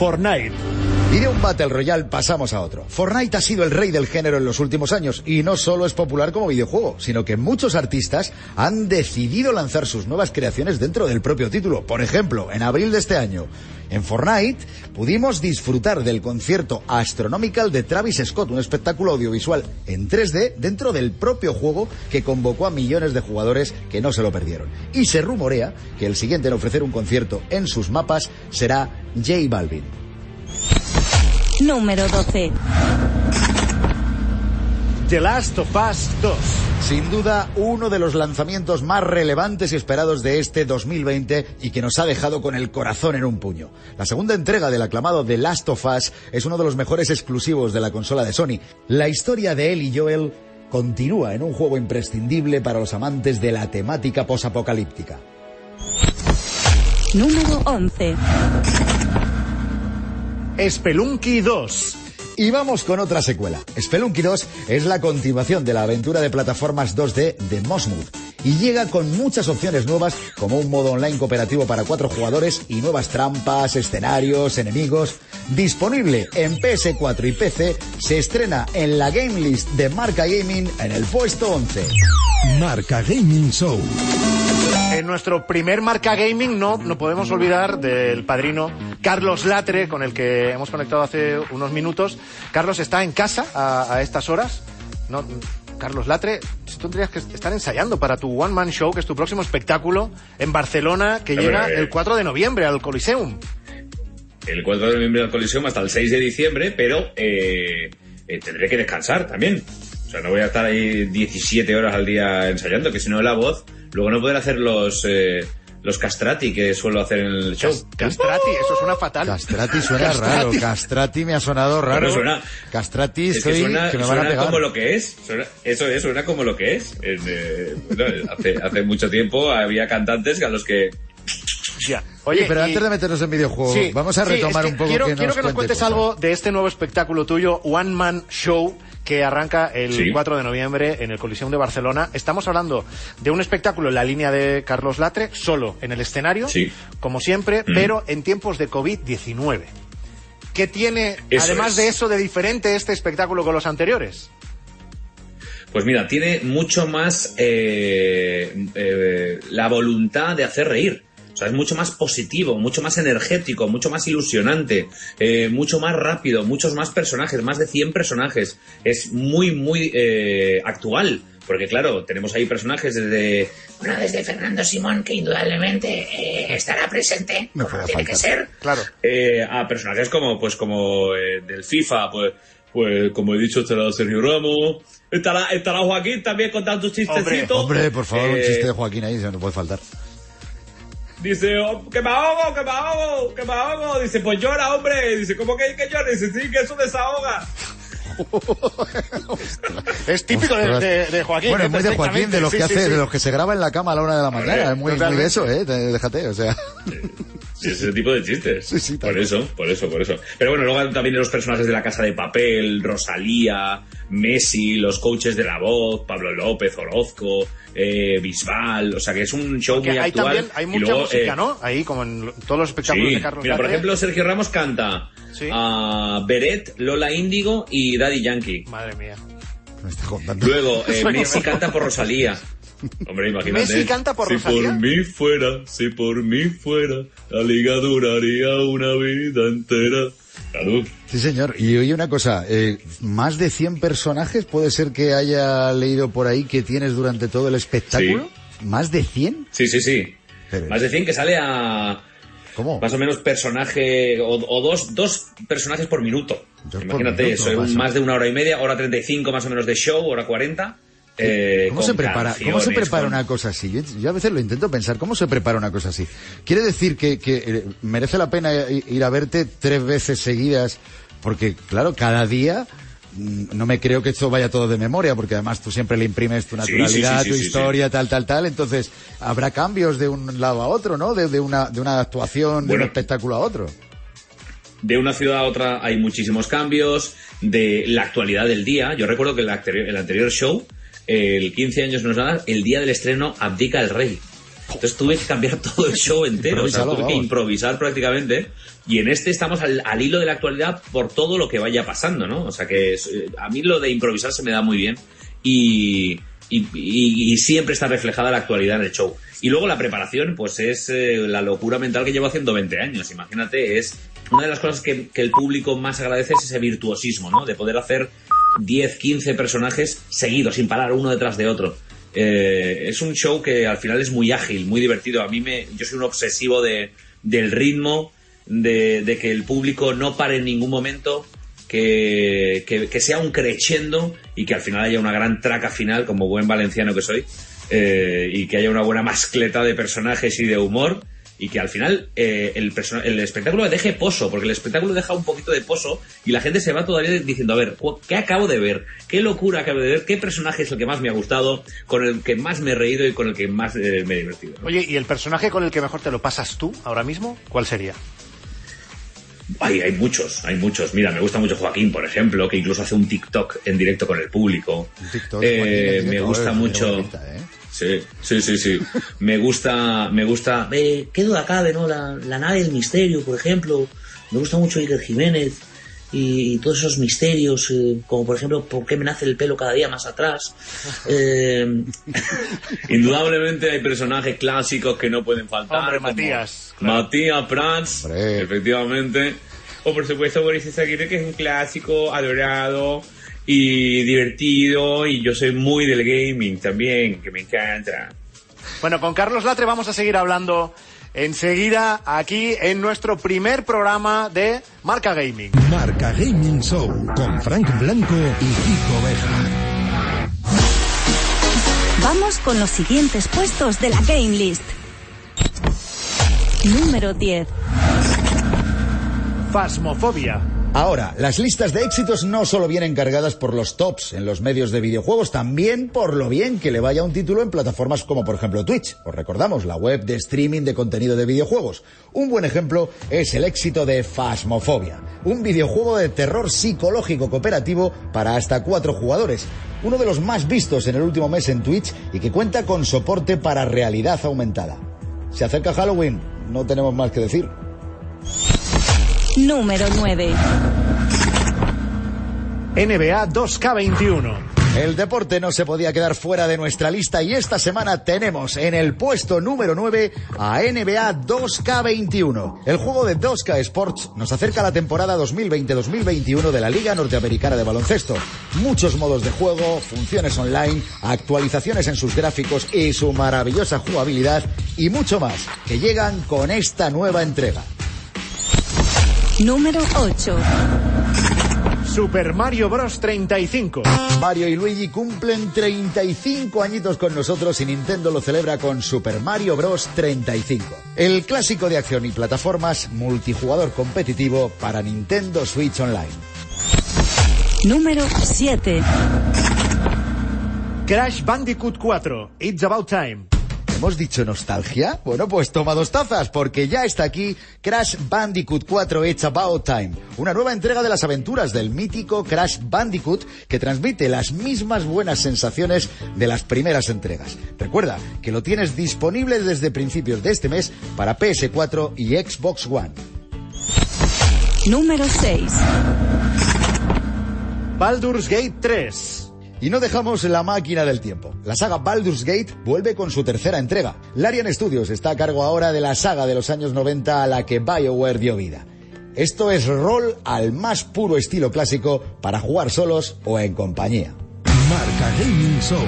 Fortnite. Y de un Battle Royale pasamos a otro. Fortnite ha sido el rey del género en los últimos años y no solo es popular como videojuego, sino que muchos artistas han decidido lanzar sus nuevas creaciones dentro del propio título. Por ejemplo, en abril de este año, en Fortnite pudimos disfrutar del concierto Astronomical de Travis Scott, un espectáculo audiovisual en 3D dentro del propio juego que convocó a millones de jugadores que no se lo perdieron. Y se rumorea que el siguiente en ofrecer un concierto en sus mapas será J Balvin. Número 12. The Last of Us 2. Sin duda, uno de los lanzamientos más relevantes y esperados de este 2020 y que nos ha dejado con el corazón en un puño. La segunda entrega del aclamado The Last of Us es uno de los mejores exclusivos de la consola de Sony. La historia de él y Joel continúa en un juego imprescindible para los amantes de la temática posapocalíptica. Número 11. Spelunky 2. Y vamos con otra secuela. Spelunky 2 es la continuación de la aventura de plataformas 2D de Mosmouth y llega con muchas opciones nuevas como un modo online cooperativo para cuatro jugadores y nuevas trampas, escenarios, enemigos. Disponible en PS4 y PC, se estrena en la Game List de Marca Gaming en el puesto 11. Marca Gaming Show. En nuestro primer marca gaming no, no podemos olvidar del padrino Carlos Latre, con el que hemos conectado hace unos minutos. Carlos está en casa a, a estas horas. No, Carlos Latre, tú tendrías que estar ensayando para tu One Man Show, que es tu próximo espectáculo en Barcelona, que llega el 4 de noviembre al Coliseum. El 4 de noviembre al Coliseum hasta el 6 de diciembre, pero eh, eh, tendré que descansar también. O sea, no voy a estar ahí 17 horas al día ensayando, que si no la voz, luego no poder hacer los eh, los castrati que suelo hacer en el show. Castrati, eso suena fatal. Castrati suena raro. Castrati me ha sonado raro. Pero suena- Castrati Es que estoy suena, que me van a suena pegar. como lo que es. Suena- eso es, suena como lo que es. En, eh, bueno, hace, hace mucho tiempo había cantantes a los que Ya. Oye, pero y- antes de meternos en videojuegos, Sí, vamos a sí, retomar es que un poco quiero, que quiero nos que nos cuente cuentes cosas. algo de este nuevo espectáculo tuyo, One Man Show, que arranca el Sí. 4 de noviembre en el Coliseum de Barcelona. Estamos hablando de un espectáculo en la línea de Carlos Latre, solo en el escenario, Sí. como siempre, Mm. pero en tiempos de COVID-19. ¿Qué tiene, Eso además es. de eso, de diferente este espectáculo con los anteriores? Pues mira, tiene mucho más eh, eh, la voluntad de hacer reír. Sea, es mucho más positivo, mucho más energético, mucho más ilusionante, eh, mucho más rápido, muchos más personajes, más de 100 personajes. Es muy, muy eh, actual. Porque claro, tenemos ahí personajes desde... Bueno, desde Fernando Simón, que indudablemente eh, estará presente, No como puede tiene que ser. Claro. eh, a personajes como pues como eh, del FIFA, pues pues como he dicho estará Sergio Ramos, estará, estará Joaquín también contando sus chistecitos. Hombre, por favor, un chiste de Joaquín ahí, se no puede faltar. Dice, "Oh, que me ahogo, que me ahogo, que me ahogo. Dice, pues llora, hombre. Dice, ¿cómo que, que llora? Dice, sí, que eso desahoga. Es típico de, Ostras. de- de Joaquín. Bueno, es muy de Joaquín, de los Sí, que sí, hace, sí. de los que se graba en la cama a la una de la mañana. Es muy, muy de eso, eh. Te- Déjate, o sea. Sí, ese tipo de chistes. Sí, sí, por eso, por eso, por eso. Pero bueno, luego también los personajes de la Casa de Papel, Rosalía, Messi, los coaches de la voz, Pablo López, Orozco, eh, Bisbal. O sea que es un show Porque muy hay actual. también, hay Y mucha luego, música, eh, ¿no? Ahí, como en todos los espectáculos Sí, de Carlos mira, por ejemplo, Sergio Ramos canta Sí. a Beret, Lola Índigo y Daddy Yankee. Madre mía. Me está contando. Luego, eh, Messi canta por Rosalía. Hombre, imagínate. ¿Messi canta por si Rosalía? por mí fuera, si por mí fuera, la liga duraría una vida entera. Salud. Sí, señor. Y oye una cosa, eh, más de 100 personajes puede ser que haya leído por ahí que tienes durante todo el espectáculo. ¿Más de 100? Sí, sí, sí. Pero- Más de 100 que sale a ¿Cómo? más o menos personaje o, o dos, dos personajes por minuto. Dos por Imagínate minuto, eso, pasa. más de una hora y media, hora 35 más o menos de show, hora 40. Eh, ¿Cómo se prepara? ¿Cómo se prepara con- una cosa así? Yo, yo a veces lo intento pensar. ¿Cómo se prepara una cosa así? Quiere decir que, que, eh, merece la pena ir a verte tres veces seguidas, porque claro, cada día mm, no me creo que esto vaya todo de memoria, porque además tú siempre le imprimes tu Sí, sí, naturalidad, sí, sí, tu historia, tal, tal, tal. Entonces habrá cambios de un lado a otro, ¿no? De, de una de una actuación, de Bueno. un espectáculo a otro. De una ciudad a otra hay muchísimos cambios, de la actualidad del día. Yo recuerdo que el anterior, el anterior show, el 15 años no es nada, el día del estreno abdica el rey. Entonces tuve que cambiar todo el show entero, o sea, tuve que improvisar prácticamente. Y en este estamos al, al hilo de la actualidad por todo lo que vaya pasando, ¿no? O sea que eh, a mí lo de improvisar se me da muy bien y, y, y- y siempre está reflejada la actualidad en el show. Y luego la preparación, pues es eh, la locura mental que llevo haciendo 20 años. Imagínate, es una de las cosas que, que el público más agradece es ese virtuosismo, ¿no? De poder hacer 10, 15 personajes seguidos, sin parar uno detrás de otro. Eh, es un show que al final es muy ágil, muy divertido. A mí me, yo soy un obsesivo de, del ritmo, de, que el público no pare en ningún momento, que, que, que sea un crescendo y que al final haya una gran traca final, como buen valenciano que soy, eh, y que haya una buena mascleta de personajes y de humor. Y que al final eh, el, espectáculo deje pozo, porque el espectáculo deja un poquito de pozo y la gente se va todavía diciendo, a ver, ¿qué acabo de ver? ¿Qué locura acabo de ver? ¿Qué personaje es el que más me ha gustado? Con el que más me he reído y con el que más eh, me he divertido. ¿no? Oye, ¿y el personaje con el que mejor te lo pasas tú ahora mismo? ¿Cuál sería? Hay, hay muchos, hay muchos. Mira, me gusta mucho Joaquín, por ejemplo, que incluso hace un TikTok en directo con el público. TikTok, Eh, me gusta mucho. ¿eh? Sí, sí, sí, sí. me gusta, me gusta. Eh, ¿Qué duda cabe, no? La, la nave del misterio, por ejemplo. Me gusta mucho Iker Jiménez y, y todos esos misterios, eh, como por ejemplo, ¿por qué me nace el pelo cada día más atrás? Eh, indudablemente hay personajes clásicos que no pueden faltar. Hombre, Matías, claro. Matías Prats, Hombre. efectivamente. O por supuesto Boris Izaguirre, que es un clásico, adorado y divertido. Y yo soy muy del gaming también, que me encanta. Bueno, con Carlos Latre vamos a seguir hablando enseguida aquí en nuestro primer programa de Marca Gaming. Marca Gaming Show con Frank Blanco y Kiko Bejar. Vamos con los siguientes puestos de la Game List. Número 10. Fasmofobia. Ahora, las listas de éxitos no solo vienen cargadas por los tops en los medios de videojuegos, también por lo bien que le vaya un título en plataformas como por ejemplo Twitch. Os recordamos, la web de streaming de contenido de videojuegos. Un buen ejemplo es el éxito de Phasmophobia, un videojuego de terror psicológico cooperativo para hasta cuatro jugadores. Uno de los más vistos en el último mes en Twitch y que cuenta con soporte para realidad aumentada. Se acerca Halloween, no tenemos más que decir. Número 9. NBA 2K21. El deporte no se podía quedar fuera de nuestra lista y esta semana tenemos en el puesto número 9 a NBA 2K21. El juego de 2K Sports nos acerca a la temporada 2020-2021 de la Liga Norteamericana de Baloncesto. Muchos modos de juego, funciones online, actualizaciones en sus gráficos y su maravillosa jugabilidad y mucho más que llegan con esta nueva entrega. Número 8. Super Mario Bros. 35. Mario y Luigi cumplen 35 añitos con nosotros y Nintendo lo celebra con Super Mario Bros. 35. El clásico de acción y plataformas multijugador competitivo para Nintendo Switch Online. Número 7. Crash Bandicoot 4. It's About Time. ¿Hemos dicho nostalgia? Bueno, pues toma dos tazas, porque ya está aquí Crash Bandicoot 4 It's About Time, una nueva entrega de las aventuras del mítico Crash Bandicoot que transmite las mismas buenas sensaciones de las primeras entregas. Recuerda que lo tienes disponible desde principios de este mes para PS4 y Xbox One. Número 6. Baldur's Gate 3. Y no dejamos la máquina del tiempo. La saga Baldur's Gate vuelve con su tercera entrega. Larian Studios está a cargo ahora de la saga de los años 90 a la que BioWare dio vida. Esto es rol al más puro estilo clásico para jugar solos o en compañía. Marca Gaming Show.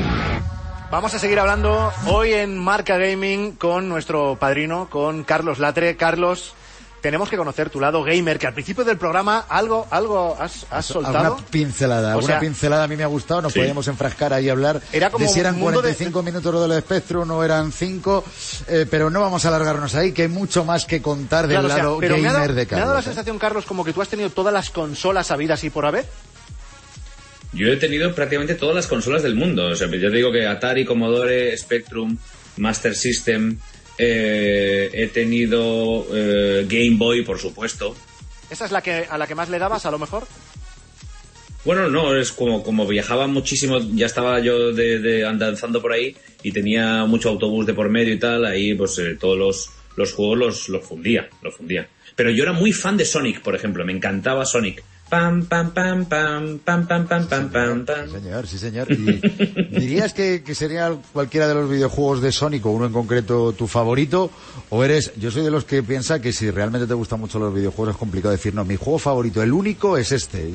Vamos a seguir hablando hoy en Marca Gaming con nuestro padrino, con Carlos Latre. Carlos, tenemos que conocer tu lado gamer, que al principio del programa algo, algo has, has soltado. Alguna pincelada, O alguna sea, pincelada a mí me ha gustado, nos Sí. podíamos enfrascar ahí a hablar Era como de si eran un mundo de- 45 minutos lo del Spectrum o eran 5, eh, pero no vamos a alargarnos ahí, que hay mucho más que contar del Claro, o sea, lado gamer dado, de me ha Carlos. dado la ¿eh? sensación, Carlos, como que tú has tenido todas las consolas habidas y por haber. Yo he tenido prácticamente todas las consolas del mundo. O sea, yo te digo que Atari, Commodore, Spectrum, Master System, eh, he tenido eh, Game Boy, por supuesto. ¿Esa es la que a la que más le dabas, a lo mejor? Bueno, no, es como, como viajaba muchísimo, ya estaba yo de, de andanzando por ahí y tenía mucho autobús de por medio y tal, ahí pues eh, todos los, los juegos los, los fundía, los fundía. Pero yo era muy fan de Sonic, por ejemplo, me encantaba Sonic. Pam, pam, pam, pam, pam, pam, pam, pam, pam, pam. Sí, señor, sí, señor. ¿Y ¿Dirías que, que sería cualquiera de los videojuegos de Sonic o uno en concreto tu favorito? ¿O eres, yo soy de los que piensa que si realmente te gustan mucho los videojuegos es complicado decir, no, mi juego favorito, el único es este?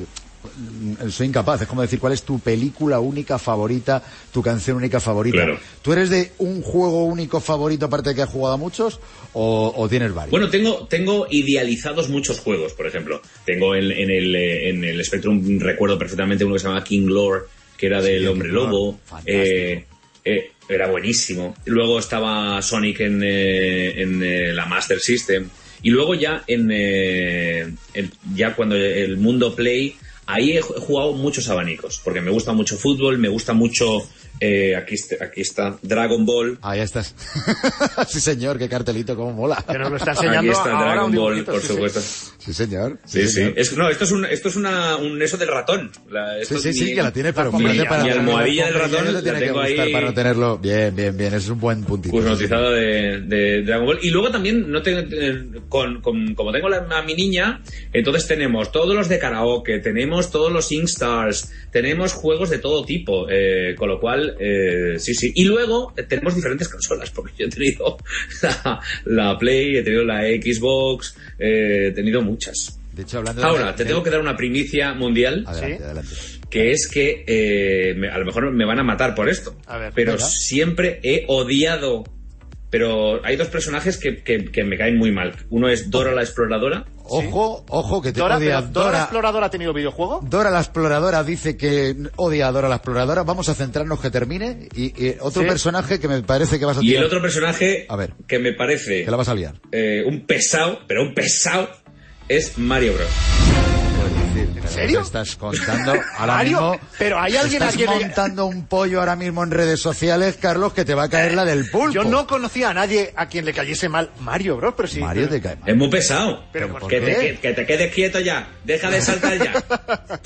Soy incapaz, es como decir cuál es tu película única favorita, tu canción única favorita. Claro. ¿Tú eres de un juego único favorito aparte de que has jugado a muchos o, o tienes varios? Bueno, tengo, tengo idealizados muchos juegos, por ejemplo. Tengo en, en el, en el Spectrum, recuerdo perfectamente uno que se llama King Lore, que era del Hombre Lobo. Eh, eh, era buenísimo. Luego estaba Sonic en, eh, en eh, la Master System. Y luego ya en, en- ya cuando el mundo Play, ahí he jugado muchos abanicos, porque me gusta mucho fútbol, me gusta mucho, eh, aquí, est- aquí está, Dragon Ball. Ahí estás. sí, señor, qué cartelito, cómo mola. Que nos lo está Aquí enseñando está ahora Dragon Ball, por sí, supuesto. Sí, señor. Sí, sí. señor. Es, no, esto es un, esto es una, un eso del ratón. La- esto Sí, sí, es sí, mi- que la tiene, pero mi, para mi almohadilla del ratón te la tiene que tengo gustar ahí para no tenerlo. Bien, bien, bien. Es un buen puntito. hipnotizada de, de Dragon Ball. Y luego también, no tengo, eh, con, con- como tengo la- a mi niña, entonces tenemos todos los de karaoke, tenemos todos los SingStars, tenemos juegos de todo tipo, eh, con lo cual, eh, sí, sí. Y luego eh, tenemos diferentes consolas, porque yo he tenido la, la Play, he tenido la Xbox, eh, he tenido muchas. De hecho, hablando de- Ahora, te tengo que dar una primicia mundial. Adelante, ¿Sí? adelante. que es que eh, me- a lo mejor me van a matar por esto. A ver, pero venga. siempre he odiado. Pero hay dos personajes que, que- que me caen muy mal. Uno es Dora la exploradora. Ojo, ojo, que te Dora, odia pero ¿Dora la Dora. exploradora ha tenido videojuego? Dora la exploradora dice que odia a Dora la exploradora. Vamos a centrarnos que termine. Y, y otro Sí. personaje que me parece que vas a Y tirar. el otro personaje A ver. que me parece Que la vas a liar. eh, un pesado, pero un pesado, es Mario Bros. ¿En serio? estás contando ahora Mario, mismo? pero hay alguien estás a quien le- montando un pollo ahora mismo en redes sociales, Carlos, que te va a caer la del pulpo. Yo no conocía a nadie a quien le cayese mal Mario Bros, pero sí. Mario pero- te cae mal. Es muy pesado. Pero ¿por que, qué? te, que, que te quedes quieto ya. Deja de saltar ya.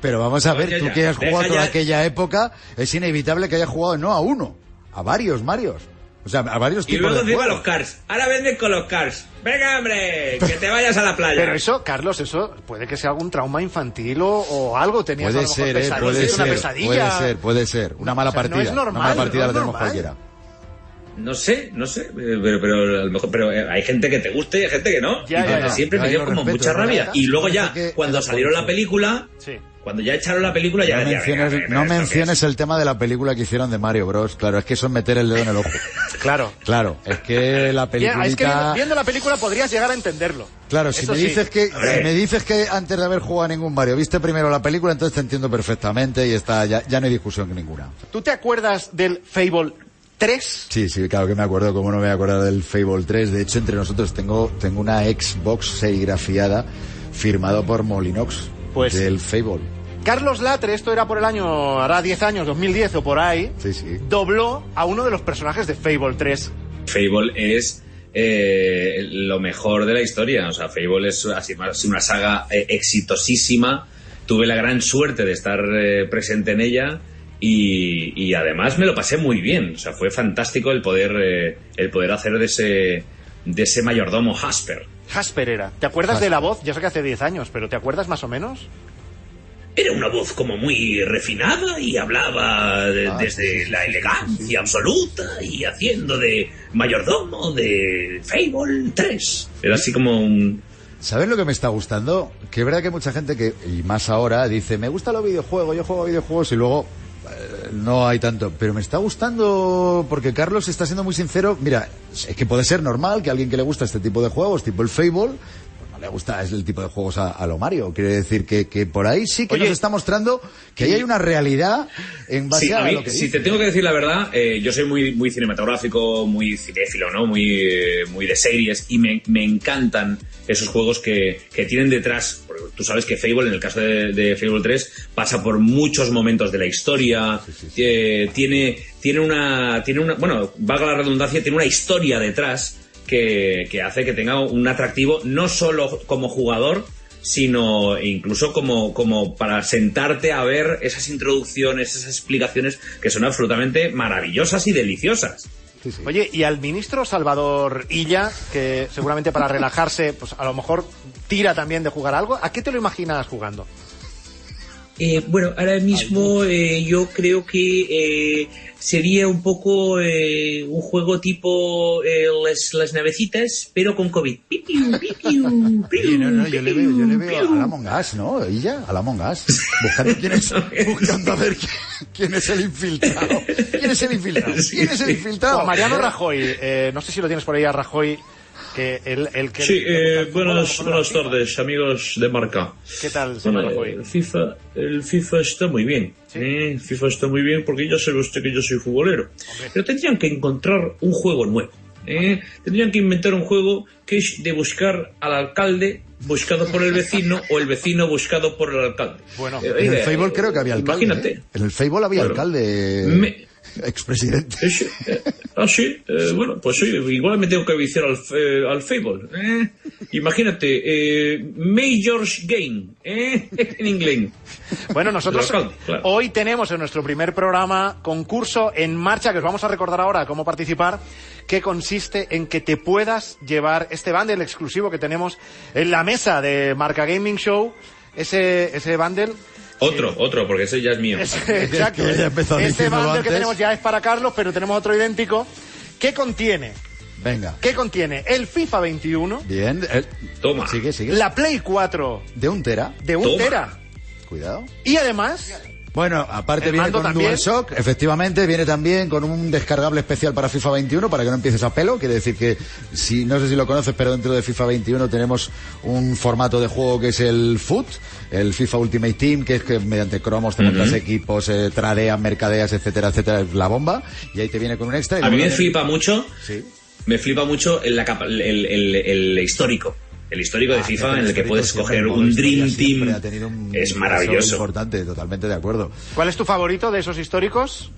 Pero vamos a ver, Oye, tú ya, que has jugado toda ya. aquella época, es inevitable que hayas jugado no a uno, a varios Marios. O sea, a varios y luego de encima los cars. Ahora venden con los cars. Venga, hombre, que te vayas a la playa. Pero eso, Carlos, eso puede que sea algún trauma infantil o, o algo. Tenías a Puede lo mejor ser, eh, pesadillas, puede una ser, pesadilla. puede ser, puede ser. Una mala o sea, no partida. es normal, una mala partida no la es tenemos normal. cualquiera. No sé, no sé, pero, pero a lo mejor, pero eh, hay gente que te guste y hay gente que no. Ya, y ya, desde ya. siempre me dio lo como respeto, mucha rabia. Y luego ya, cuando salió la película, Sí. Cuando ya echaron la película, ya No menciones, no ¿esto qué menciones es? el tema de la película que hicieron de Mario Bros. Claro, es que eso es meter el dedo en el ojo. Claro. Claro, es que la película. es que viendo, viendo la película podrías llegar a entenderlo. Claro, si Eso me sí. dices que si me dices que antes de haber jugado a ningún Mario viste primero la película, entonces te entiendo perfectamente y está ya, ya no hay discusión ninguna. ¿Tú te acuerdas del Fable 3? Sí, sí, claro que me acuerdo, cómo no me voy a acordar del Fable 3. De hecho, entre nosotros tengo, tengo una Xbox serigrafiada firmado por Molinox Pues- del Fable. Carlos Latre, esto era por el año, hará 10 años, 2010 o por ahí, Sí, sí. dobló a uno de los personajes de Fable 3. Fable es eh, lo mejor de la historia. O sea, Fable es así, más una saga eh, exitosísima. Tuve la gran suerte de estar eh, presente en ella y, y además me lo pasé muy bien. O sea, fue fantástico el poder, eh, el poder hacer de ese, de ese mayordomo Hasper. Jasper era. ¿Te acuerdas Jasper. de la voz? Ya sé que hace 10 años, pero ¿te acuerdas más o menos? Era una voz como muy refinada y hablaba de- Ah, desde sí, sí, la elegancia sí. absoluta y haciendo de mayordomo de Fable 3. Era así como un... ¿Sabes lo que me está gustando? Que es verdad que hay mucha gente que, y más ahora, dice, me gustan los videojuegos, yo juego a videojuegos y luego no hay tanto. Pero me está gustando porque Carlos está siendo muy sincero. Mira, es que puede ser normal que alguien que le gusta este tipo de juegos, tipo el Fable, pues no le gusta es el tipo de juegos a, a lo Mario. Quiere decir que, que por ahí sí que Oye, nos está mostrando que ahí hay una realidad en base Sí, a, a mí, lo que si dice. te tengo que decir la verdad, eh, yo soy muy, muy cinematográfico, muy cinéfilo, ¿no? Muy, eh, muy de series y me, me encantan esos juegos que, que tienen detrás. porque Tú sabes que Fable, en el caso de, de Fable 3, pasa por muchos momentos de la historia. eh, tiene, tiene una, tiene una, bueno, valga la redundancia, tiene una historia detrás que, que hace que tenga un atractivo no solo como jugador, sino incluso como, como para sentarte a ver esas introducciones, esas explicaciones que son absolutamente maravillosas y deliciosas. Oye, y al ministro Salvador Illa, que seguramente para relajarse, pues a lo mejor tira también de jugar algo, ¿a qué te lo imaginas jugando? Eh, bueno, ahora mismo eh, yo creo que eh, sería un poco eh, un juego tipo eh, las, las navecitas, pero con COVID. Pipiu, pipiu, Oye, no, no, yo le veo, yo le veo a la Mongas, ¿no? Ella, a la Mongas. Buscando quién es, buscando a ver quién, quién es el infiltrado. ¿Quién es el infiltrado? ¿Quién es el infiltrado? Mariano Rajoy, eh, no sé si lo tienes por ahí a Rajoy, que el, el que... Sí, eh, buenas, buenas tardes, amigos de Marca. ¿Qué tal, señor Bueno, el FIFA, el FIFA está muy bien. ¿eh? El FIFA está muy bien porque ya sabe usted que yo soy futbolero. Pero tendrían que encontrar un juego nuevo. ¿eh? Tendrían que inventar un juego que es de buscar al alcalde buscado por el vecino o el vecino buscado por el alcalde. Bueno, Eh, En el oiga, fútbol creo que había alcalde. Imagínate. ¿eh? En el fútbol había Claro. alcalde. Me- Expresidente. Es- eh, ah, sí. eh, bueno, pues sí, igual me tengo que viciar al, fe- al fútbol. ¿eh? Imagínate, eh, Major's Game, ¿eh? en inglés. Bueno, nosotros claro. hoy tenemos en nuestro primer programa concurso en marcha que os vamos a recordar ahora cómo participar, que consiste en que te puedas llevar este bundle exclusivo que tenemos en la mesa de Marca Gaming Show, ese, ese bundle Otro, otro, porque ese ya es mío. Exacto. Este bundle que tenemos ya es para Carlos, pero tenemos otro idéntico. ¿Qué contiene? Venga. ¿Qué contiene? El FIFA 21, Bien. Toma. Sigue, sigue. la Play 4 De un tera. de un Toma. tera Cuidado. y además Bueno, aparte El viene con también. DualShock, efectivamente, viene también con un descargable especial para FIFA 21 para que no empieces a pelo. Quiere decir que, si no sé si lo conoces, pero dentro de FIFA 21 tenemos un formato de juego que es el FUT, el FIFA Ultimate Team, que es que mediante cromos te montas equipos, eh, tradeas, mercadeas, etcétera, etcétera, es la bomba. Y ahí te viene con un extra. y A mí me flipa mucho, Sí. me flipa mucho el, la capa- el, el- el histórico. El histórico de Ah, FIFA el en el que puedes coger un Dream Team. ha tenido un Es maravilloso. importante, totalmente de acuerdo. ¿Cuál es tu favorito de esos históricos?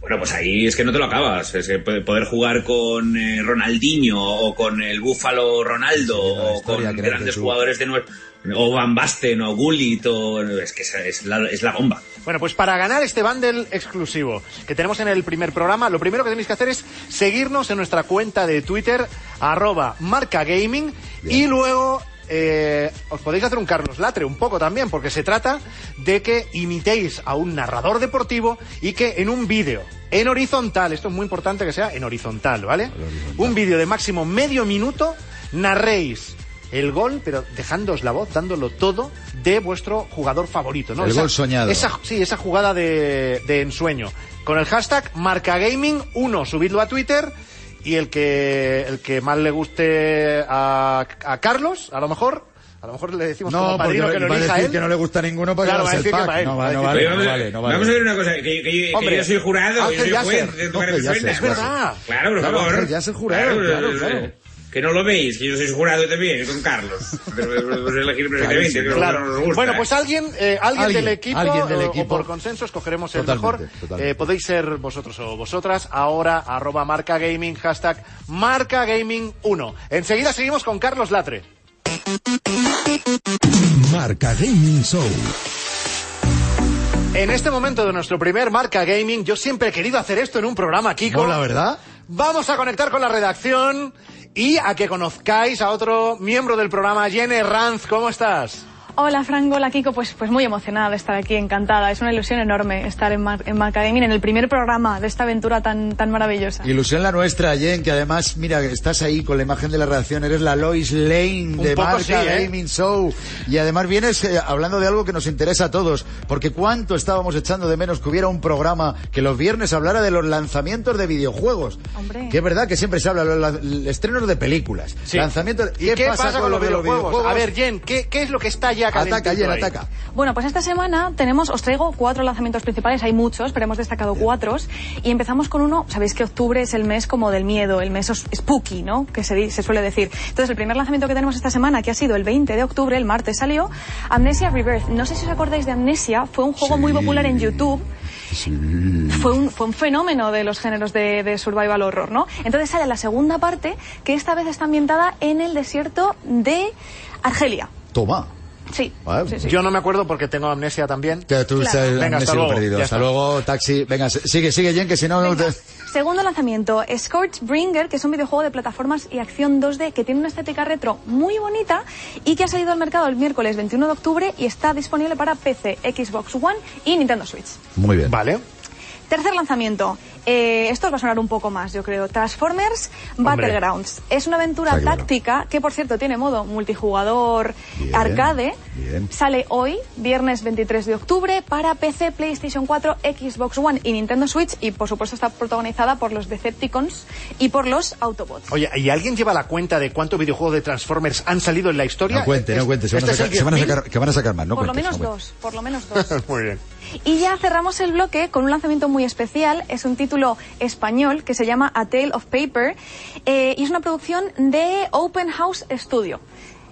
Bueno, pues ahí es que no te lo acabas. Es que puede- poder jugar con eh, Ronaldinho o con el Búfalo Ronaldo Sí, o con grandes jugadores de nuevo. O Van Basten o Gullit o... Es que es, es la, es la bomba. Bueno, pues para ganar este bundle exclusivo que tenemos en el primer programa, lo primero que tenéis que hacer es seguirnos en nuestra cuenta de Twitter, arroba marcagaming, y luego eh, os podéis hacer un Carlos Latre un poco también, porque se trata de que imitéis a un narrador deportivo y que en un vídeo, en horizontal, esto es muy importante que sea en horizontal, ¿vale? Un vídeo de máximo medio minuto, narréis el gol, pero dejándoos la voz, dándolo todo de vuestro jugador favorito, ¿no? El Esa- gol soñado. esa- sí, esa jugada de, de ensueño. Con el hashtag marcagaming1, subidlo a Twitter y el que, el que más le guste a, a Carlos, a lo mejor, a lo mejor le decimos No, como padrino que lo va a elija decir él. que no le gusta ninguno para Claro, a el decir que pack. No, va a no vale, no vamos, a- vale, no vale. vamos a ver una cosa, que, que- que Hombre, yo soy jurado, Ángel yo soy Yasser. juez, de tu Ángel Yasser, Es verdad. Claro, por Claro, favor. Ángel Yasser jurado, claro, eh, claro. Que no lo veis, que yo soy jurado también, con Carlos. Pues elegir perfectamente, que Claro. no nos gusta. Bueno, pues alguien, eh, alguien, Alguien, del equipo, alguien del o- equipo. o por consenso escogeremos el Totalmente, mejor. totalmente. Eh, podéis ser vosotros o vosotras. Ahora, arroba marca gaming, hashtag marca gaming 1. Enseguida seguimos con Carlos Latre. Marca Gaming Show. En este momento de nuestro primer marca gaming, yo siempre he querido hacer esto en un programa, Kiko. No, la verdad. Vamos a conectar con la redacción y a que conozcáis a otro miembro del programa, Jenny Ranz. ¿Cómo estás? Hola Franco, hola Kiko, pues, pues muy emocionada de estar aquí, encantada. Es una ilusión enorme estar en, Mar en Marca Gaming, en el primer programa de esta aventura tan, tan maravillosa. Ilusión la nuestra, Jen, que además, mira, estás ahí con la imagen de la redacción, eres la Lois Lane Un de Marca sí, ¿eh? Gaming Show. Y además vienes eh, hablando de algo que nos interesa a todos, porque cuánto estábamos echando de menos que hubiera un programa que los viernes hablara de los lanzamientos de videojuegos. Hombre. Que es verdad que siempre se habla de los estrenos de películas, Sí. lanzamientos... ¿Y qué, pasa, con los de videojuegos? A ver, Jen, ¿qué, qué es lo que está ya calentito Ataca, ahí? ataca. Bueno, pues esta semana tenemos, os traigo cuatro lanzamientos principales, hay muchos, pero hemos destacado cuatro. Y empezamos con uno, sabéis que octubre es el mes como del miedo, el mes spooky, ¿no? Que se, suele decir. Entonces, el primer lanzamiento que tenemos esta semana, que ha sido el 20 de octubre, el martes salió, Amnesia Rebirth. No sé si os acordáis de Amnesia, fue un juego muy popular en YouTube. Fue un, fue un fenómeno de los géneros de, de survival horror, ¿no? Entonces sale la segunda parte, que esta vez está ambientada en el desierto de Argelia. Toma. Sí, Vale. sí, sí. Yo no me acuerdo porque tengo amnesia también. Que tú Claro. estás Venga, hasta luego, perdido. ya Hasta está. luego, taxi. Venga, sigue, sigue, Jen, que si no... Venga. Segundo lanzamiento, Scorchbringer, que es un videojuego de plataformas y acción 2D que tiene una estética retro muy bonita y que ha salido al mercado el miércoles 21 de octubre y está disponible para PC, Xbox One y Nintendo Switch. Muy bien. Vale. Tercer lanzamiento. Eh, esto os va a sonar un poco más, yo creo. Transformers Hombre. Battlegrounds. Es una aventura Está claro. táctica que, por cierto, tiene modo multijugador Bien, arcade. bien. Sale hoy, viernes 23 de octubre, para PC, PlayStation 4, Xbox One y Nintendo Switch. Y, por supuesto, está protagonizada por los Decepticons y por los Autobots. Oye, ¿y alguien lleva la cuenta de cuántos videojuegos de Transformers han salido en la historia? No cuente, no cuente. Se van, a este es sacar, se van a 10.000. sacar- que van a sacar más, no por lo menos no dos, por lo menos dos. Muy bien. Y ya cerramos el bloque con un lanzamiento muy especial. Es un título español que se llama A Tale of Paper eh, y es una producción de Open House Studio.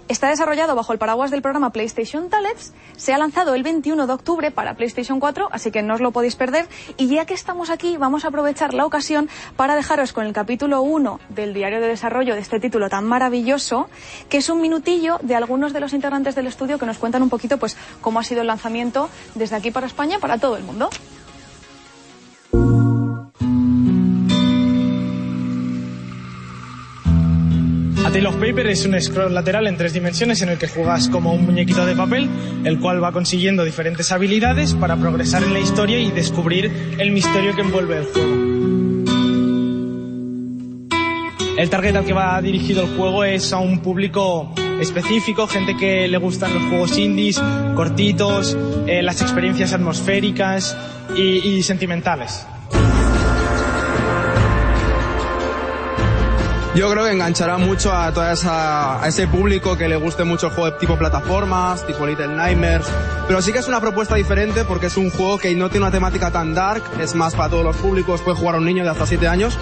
Está desarrollado bajo el paraguas del programa PlayStation Talents. Se ha lanzado el 21 de octubre para PlayStation 4, así que no os lo podéis perder. Y ya que estamos aquí, vamos a aprovechar la ocasión para dejaros con el capítulo 1 del diario de desarrollo de este título tan maravilloso, que es un minutillo de algunos de los integrantes del estudio que nos cuentan un poquito pues cómo ha sido el lanzamiento desde aquí para España para todo el mundo. A Tale of Paper es un scroll lateral en tres dimensiones en el que juegas como un muñequito de papel, el cual va consiguiendo diferentes habilidades para progresar en la historia y descubrir el misterio que envuelve el juego. El target al que va dirigido el juego es a un público específico, gente que le gustan los juegos indies, cortitos, eh, las experiencias atmosféricas y, y sentimentales. Yo creo que enganchará mucho a toda esa, a ese público que le guste mucho el juego tipo plataformas, tipo Little Nightmares. Pero sí que es una propuesta diferente porque es un juego que no tiene una temática tan dark, es más para todos los públicos, puede jugar a un niño de hasta 7 años.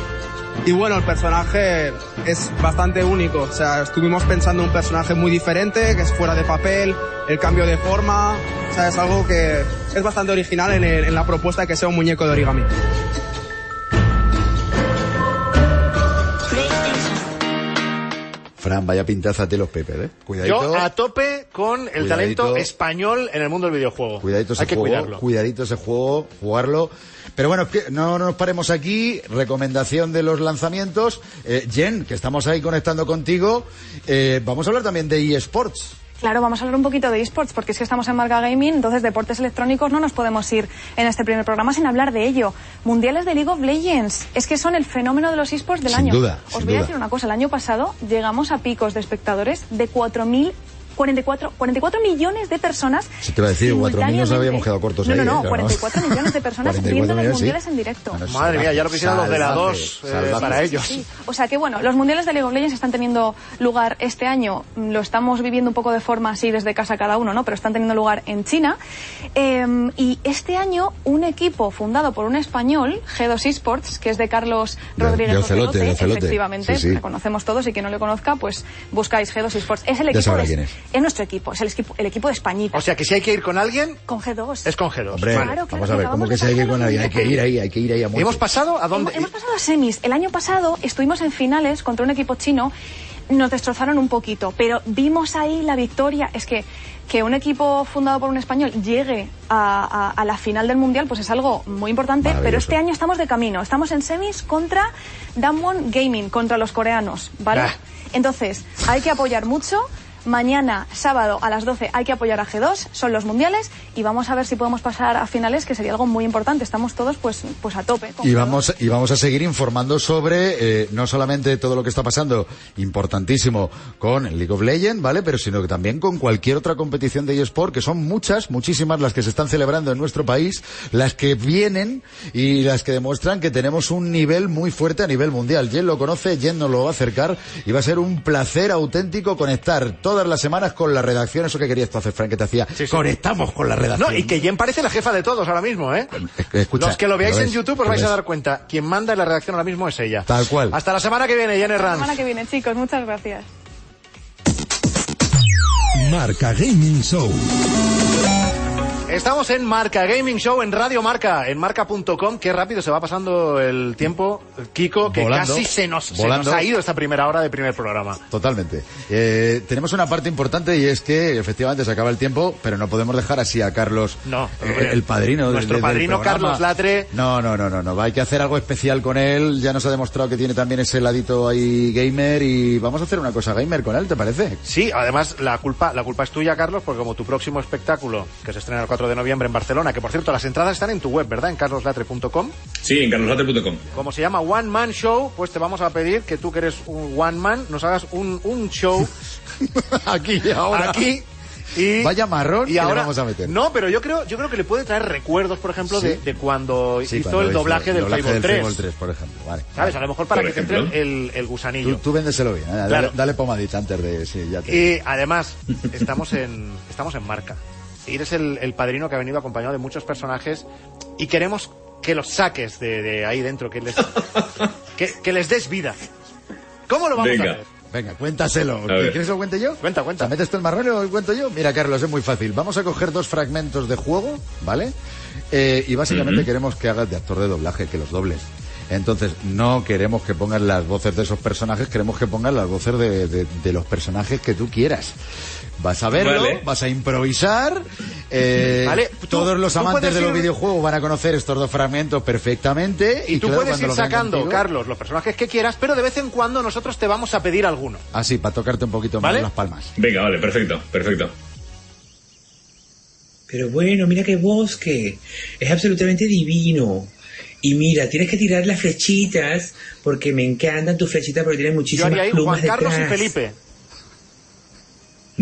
Y bueno, el personaje es bastante único. O sea, estuvimos pensando en un personaje muy diferente, que es fuera de papel, el cambio de forma. O sea, es algo que es bastante original en, el- en la propuesta de que sea un muñeco de origami. Fran, vaya pintaza de los Pepe, ¿eh? Cuidadito. Yo a tope con el Cuidadito. talento español en el mundo del videojuego. Cuidadito ese Hay que juego, cuidarlo. cuidadito ese juego, jugarlo. Pero bueno, que no nos paremos aquí. Recomendación de los lanzamientos. Eh, Jen, que estamos ahí conectando contigo. eh, vamos a hablar también de eSports. Claro, vamos a hablar un poquito de esports, porque es que estamos en Marca Gaming, entonces deportes electrónicos no nos podemos ir en este primer programa sin hablar de ello. Mundiales de League of Legends, es que son el fenómeno de los esports del Sin año. duda, Os voy a decir una cosa, el año pasado llegamos a picos de espectadores de 4.000 44, 44 millones de personas. Si te iba a decir, 4.000 nos habíamos quedado cortos no, ahí. No, no, ¿eh? 44 millones de personas 44 viendo los millones, sí. mundiales en directo. Bueno, Madre mía, ya lo quisieran los de la salvaje, 2 eh, para ellos. Sí. O sea que bueno, los mundiales de League of Legends están teniendo lugar este año. Lo estamos viviendo un poco de forma así desde casa cada uno, ¿no? Pero están teniendo lugar en China. Eh, y este año un equipo fundado por un español, G2 Esports, que es de Carlos De- Rodríguez de Ocelote, de Ocelote. efectivamente, Sí, sí. le conocemos todos y quien no le conozca, pues buscáis G2 Esports. Es el Ya equipo sabrá de- quién es. es nuestro equipo, es el equipo, el equipo de Españita. O sea que si hay que ir con alguien, con G2. es con G2. Hombre. Claro, claro, vamos a ver, que ¿cómo que se hay que ir con alguien? Hay que ir ahí, hay que ir ahí a muerte. ¿Hemos pasado a dónde? Hemos, hemos pasado a semis. El año pasado estuvimos en finales contra un equipo chino. Nos destrozaron un poquito, pero vimos ahí la victoria. Es que que un equipo fundado por un español llegue a, a- a la final del mundial, pues es algo muy importante. Pero este año estamos de camino. Estamos en semis contra Damwon Gaming, contra los coreanos, ¿vale? Ah. Entonces, hay que apoyar mucho. Mañana, sábado, a las 12, hay que apoyar a G2, son los mundiales, y vamos a ver si podemos pasar a finales, que sería algo muy importante. Estamos todos, pues, pues a tope. con Y G2. vamos, y vamos a seguir informando sobre eh, no solamente todo lo que está pasando, importantísimo, con el League of Legends, ¿vale? Pero sino que también con cualquier otra competición de eSport, que son muchas, muchísimas las que se están celebrando en nuestro país, las que vienen y las que demuestran que tenemos un nivel muy fuerte a nivel mundial. Jen lo conoce, Jen nos lo va a acercar y va a ser un placer auténtico conectar todas las semanas con la redacción. Eso que querías tú hacer, Frank, que te hacía. Sí, sí. Conectamos con la redacción. No, y que Jen parece la jefa de todos ahora mismo, ¿eh? Escucha, Los que lo veáis ves, en YouTube os vais a dar cuenta. Quien manda en la redacción ahora mismo es ella. Tal cual. Hasta la semana que viene, Jen La Herranz. semana que viene, chicos. Muchas gracias. Marca Gaming Show. Estamos en Marca Gaming Show en Radio Marca, en marca.com. Qué rápido se va pasando el tiempo, Kiko, que Volando, casi se nos, se volando. nos ha ido esta primera hora de primer programa. Totalmente. Eh, tenemos una parte importante y es que efectivamente se acaba el tiempo, pero no podemos dejar así a Carlos, No, eh, el padrino. Nuestro padrino. Carlos Latre. No, no, no, no, no. Hay que hacer algo especial con él. Ya nos ha demostrado que tiene también ese ladito ahí gamer y vamos a hacer una cosa gamer con él, ¿te parece? Sí, además la culpa, la culpa es tuya, Carlos, porque como tu próximo espectáculo, que se estrena el 4 de noviembre en Barcelona, que por cierto las entradas están en tu web, ¿verdad? En carloslatre.com. Sí, en carloslatre.com. Como se llama One Man Show, pues te vamos a pedir que tú que eres un One Man, nos hagas un, un show aquí y ahora. Aquí. Y, Vaya marrón y que le ahora, vamos a meter. No, pero yo creo, yo creo que le puede traer recuerdos, por ejemplo, Sí. de, de cuando Sí, hizo cuando el doblaje del doblaje Fable 3. Fable 3, por ejemplo. Vale. ¿Sabes? A lo mejor para Por que te ejemplo. entre el, el gusanillo. Tú, tú véndeselo bien, ¿eh? dale, Claro. dale pomadita antes de... Sí, ya te... Y además, estamos en, estamos en marca. Eres el, el padrino que ha venido acompañado de muchos personajes y queremos que los saques de, de ahí dentro, que les, que, que les des vida. ¿Cómo lo vamos Venga. a hacer? Venga, cuéntaselo. ¿Quieres que lo cuente yo? Cuenta, cuenta. ¿Te metes tú el marrón y lo cuento yo? Mira, Carlos, es muy fácil. Vamos a coger dos fragmentos de juego, ¿vale? Eh, y básicamente queremos que hagas de actor de doblaje, que los dobles. Entonces, no queremos que pongas las voces de esos personajes, queremos que pongas las voces de, de- de los personajes que tú quieras. Vas a verlo, Vale. vas a improvisar. eh, Vale, tú- todos los amantes de los ir- videojuegos van a conocer estos dos fragmentos perfectamente. Y, Y tú claro, puedes ir sacando, contigo- Carlos, los personajes que quieras, pero de vez en cuando nosotros te vamos a pedir alguno. Así, para tocarte un poquito ¿Vale? más las palmas. Venga, vale, perfecto, perfecto. Pero bueno, mira qué bosque. Es absolutamente divino. Y mira, tienes que tirar las flechitas porque me encantan tus flechitas porque tienen Yo muchísimas haría ahí plumas Juan Carlos y. Felipe.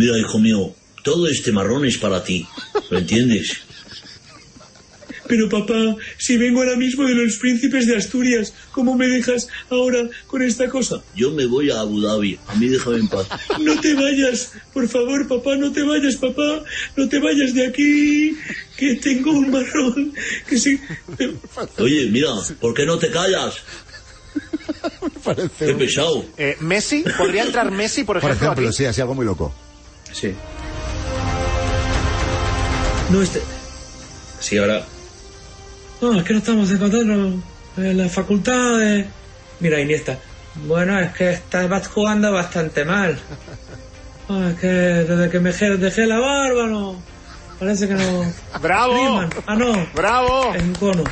Mira, hijo mío, todo este marrón es para ti. ¿Lo entiendes? Pero papá, si vengo ahora mismo de los príncipes de Asturias, ¿cómo me dejas ahora con esta cosa? Yo me voy a Abu Dhabi. A mí déjame en paz. No te vayas, por favor, papá, no te vayas, papá, no te vayas de aquí, que tengo un marrón, que sí. Oye, mira, ¿por qué no te callas? Qué pesado. Eh, Messi, ¿podría entrar Messi, por Por ejemplo? ejemplo, aquí? sí, así algo muy loco. Sí. No, este... Sí, ahora. No, es que no estamos encontrando en la facultad de... Mira, Iniesta. Bueno, es que estás jugando bastante mal. Es que desde que me dejé la barba, no... Parece que no... ¡Bravo! Riman. Ah, no. ¡Bravo! Es un cono.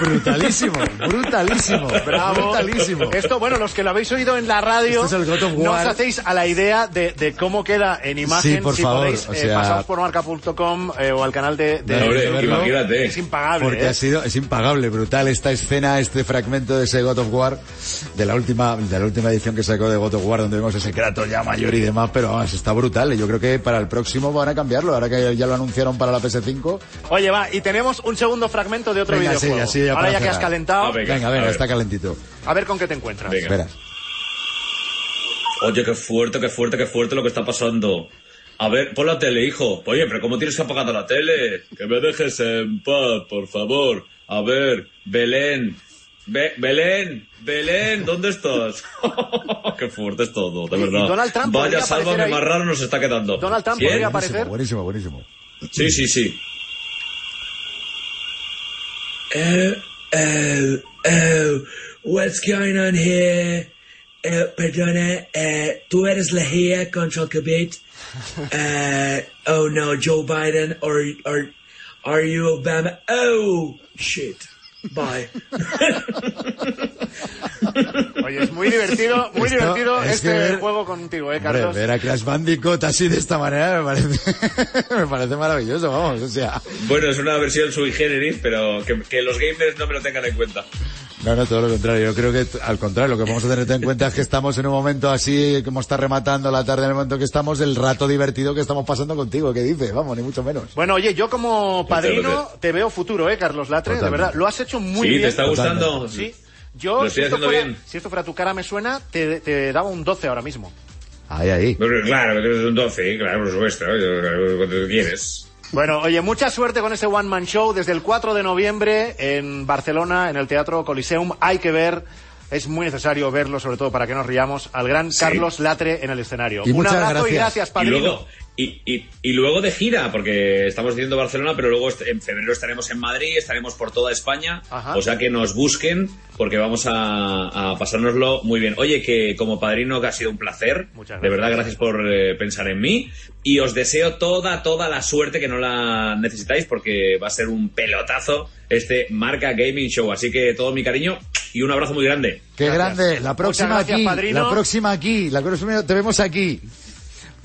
Brutalísimo, brutalísimo, Bravo. brutalísimo. Esto, bueno, los que lo habéis oído en la radio, Esto es el God of no os hacéis a la idea de, de cómo queda en imagen Sí, por si favor, podéis o eh, por marca.com eh, o al canal de... de- Hombre, de- imagínate. Es impagable, Porque ¿eh? ha sido, es impagable, brutal esta escena, este fragmento de ese God of War, de la última, de la última edición que sacó de God of War, donde vemos ese Kratos ya mayor y demás, pero vamos, está brutal. y Yo creo que para el próximo van a cambiarlo, ahora que ya lo anunciaron para la PS5. Oye, va, y tenemos un segundo fragmento de otro Venga, sí, videojuego. así ya Ahora ya que has calentado, Ah, venga, venga, está calentito. a ver con qué te encuentras. Venga. Oye, qué fuerte, qué fuerte, qué fuerte lo que está pasando. A ver, pon la tele, hijo. Oye, pero ¿cómo tienes apagada la tele? Que me dejes en paz, por favor. A ver, Belén. Be- Belén, Belén, ¿dónde estás? qué fuerte es todo, de verdad. ¿y Donald Trump Vaya ahí? más raro nos está quedando. Donald Trump ¿Quién? podría Buenísimo, aparecer. buenísimo, buenísimo. Sí, sí, sí. Oh, oh, oh, what's going on here? Eh, perdona, eh, tú eres la GIA contra el COVID. Eh, oh no, Joe Biden, or, or are you Obama? Oh, shit. Bye. Oye, es muy divertido, muy Esto divertido es este que ver- juego contigo, ¿eh, Hombre, Carlos? ver a Crash Bandicoot así de esta manera me parece, me parece maravilloso, vamos, o sea. Bueno, es una versión sui generis, pero que, que los gamers no me lo tengan en cuenta. No, no, todo lo contrario. Yo creo que, al contrario, lo que vamos a tener en cuenta es que estamos en un momento así, como está rematando la tarde, en el momento que estamos, el rato divertido que estamos pasando contigo. ¿Qué dices? Vamos, ni mucho menos. Bueno, oye, yo como padrino te veo futuro, ¿eh, Carlos Latre? De Totalmente. verdad, lo has hecho muy sí, bien. ¿te está gustando? Sí. Yo, Lo si estoy esto, fuera, bien. si esto fuera tu cara me suena, te, te daba un 12 ahora mismo. Ahí, ahí. Pero claro, eres un 12, claro, por supuesto, yo- cuando tú quieres. Bueno, oye, mucha suerte con ese One Man Show desde el 4 de noviembre en Barcelona, en el Teatro Coliseum. Hay que ver es muy necesario verlo, sobre todo para que nos riamos, al gran Sí. Carlos Latre en el escenario. Y Un muchas abrazo y gracias. gracias, Y padrino. luego, y, y- y luego de gira, porque estamos diciendo Barcelona, pero luego en febrero estaremos en Madrid, estaremos por toda España. Ajá. O sea que nos busquen, porque vamos a, a pasárnoslo muy bien. Oye, que como padrino que ha sido un placer. Muchas De gracias. verdad, gracias por eh, pensar en mí. Y os deseo toda, toda la suerte que no la necesitáis, porque va a ser un pelotazo este Marca Gaming Show. Así que todo mi cariño y un abrazo muy grande. Qué Gracias. grande. La próxima gracias, aquí. padrino. La próxima aquí. La próxima te vemos aquí.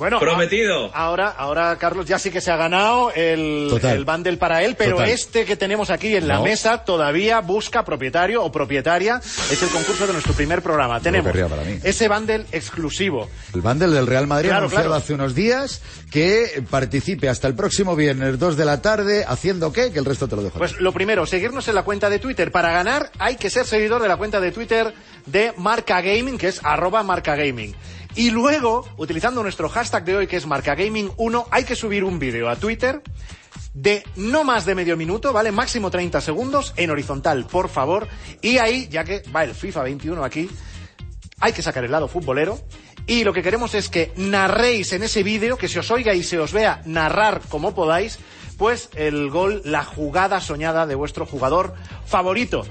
Bueno, Prometido. Ahora, ahora Carlos ya sí que se ha ganado el, Total. el bundle para él, pero Total. este que tenemos aquí en la No. mesa todavía busca propietario o propietaria. Es el concurso de nuestro primer programa. Tenemos para mí. ese bundle exclusivo. El bundle del Real Madrid Claro, anunciado claro. hace unos días que participe hasta el próximo viernes 2 de la tarde haciendo qué, que el resto te lo dejo. Pues lo primero, seguirnos en la cuenta de Twitter. Para ganar hay que ser seguidor de la cuenta de Twitter de Marca Gaming, que es arroba Marca Gaming. Y luego, utilizando nuestro hashtag de hoy, que es MarcaGaming1, hay que subir un vídeo a Twitter de no más de medio minuto, ¿vale? Máximo 30 segundos, en horizontal, por favor. Y ahí, ya que va el FIFA 21 aquí, hay que sacar el lado futbolero. Y lo que queremos es que narréis en ese vídeo, que se os oiga y se os vea narrar como podáis, pues el gol, la jugada soñada de vuestro jugador favorito.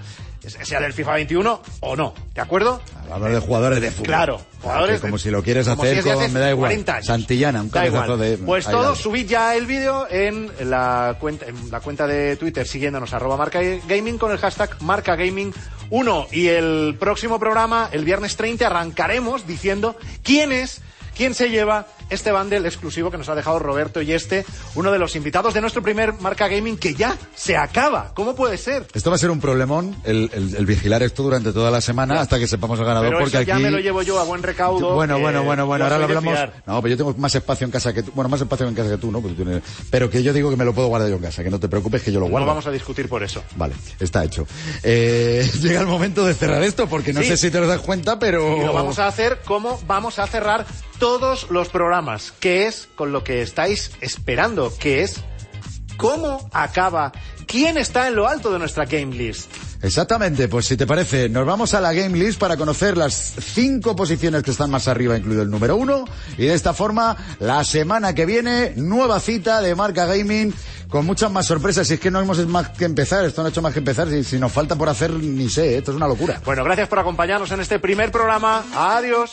Sea del FIFA 21 o no, ¿de acuerdo? Hablar de jugadores de fútbol. Claro, jugadores como de- si lo quieres hacer si con, me da igual. 40 años. Santillana, un cabezazo de... Pues ahí dale. subid ya el vídeo en la cuenta, en la cuenta de Twitter siguiéndonos arroba marca gaming con el hashtag marca gaming 1 y el próximo programa, el viernes 30, arrancaremos diciendo quién es, quién se lleva este bundle exclusivo que nos ha dejado Roberto y este, uno de los invitados de nuestro primer marca gaming que ya se acaba. ¿Cómo puede ser? Esto va a ser un problemón, el, el- el vigilar esto durante toda la semana hasta que sepamos el ganador, Pero porque eso aquí... ya me lo llevo yo a buen recaudo. Bueno, bueno, bueno, bueno, ahora lo hablamos. No, pero yo tengo más espacio en casa que tú. Bueno, más espacio en casa que tú, ¿no? Tú tienes- Pero que yo digo que me lo puedo guardar yo en casa, que no te preocupes que yo lo No guardo. vamos a discutir por eso. Vale, está hecho. Eh, llega el momento de cerrar esto, porque no Sí. sé si te das cuenta, pero... Y lo vamos a hacer como vamos a cerrar todos los programas, que es con lo que estáis esperando, que es cómo acaba, quién está en lo alto de nuestra game list. Exactamente, pues si te parece, nos vamos a la Game List para conocer las cinco posiciones que están más arriba, incluido el número uno. Y de esta forma, la semana que viene, nueva cita de Marca Gaming con muchas más sorpresas. Y es que no hemos más que empezar, esto no ha hecho más que empezar. Si, si nos falta por hacer, ni sé, ¿eh? esto es una locura. Bueno, gracias por acompañarnos en este primer programa. Adiós.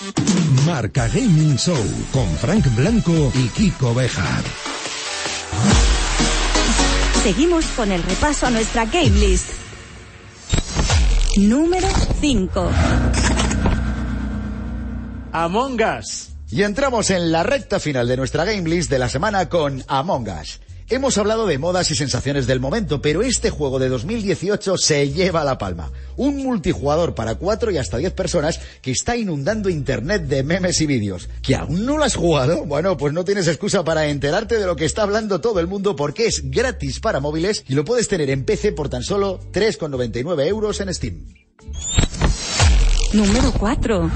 Marca Gaming Show con Frank Blanco y Kiko Bejar. Seguimos con el repaso a nuestra game list. Número 5. Among Us. Y entramos en la recta final de nuestra Game List de la semana con Among Us. Hemos hablado de modas y sensaciones del momento, pero este juego de 2018 se lleva la palma. Un multijugador para 4 y hasta 10 personas que está inundando internet de memes y vídeos. ¿Que aún no lo has jugado? Bueno, pues no tienes excusa para enterarte de lo que está hablando todo el mundo porque es gratis para móviles y lo puedes tener en PC por tan solo 3,99 euros en Steam. Número 4.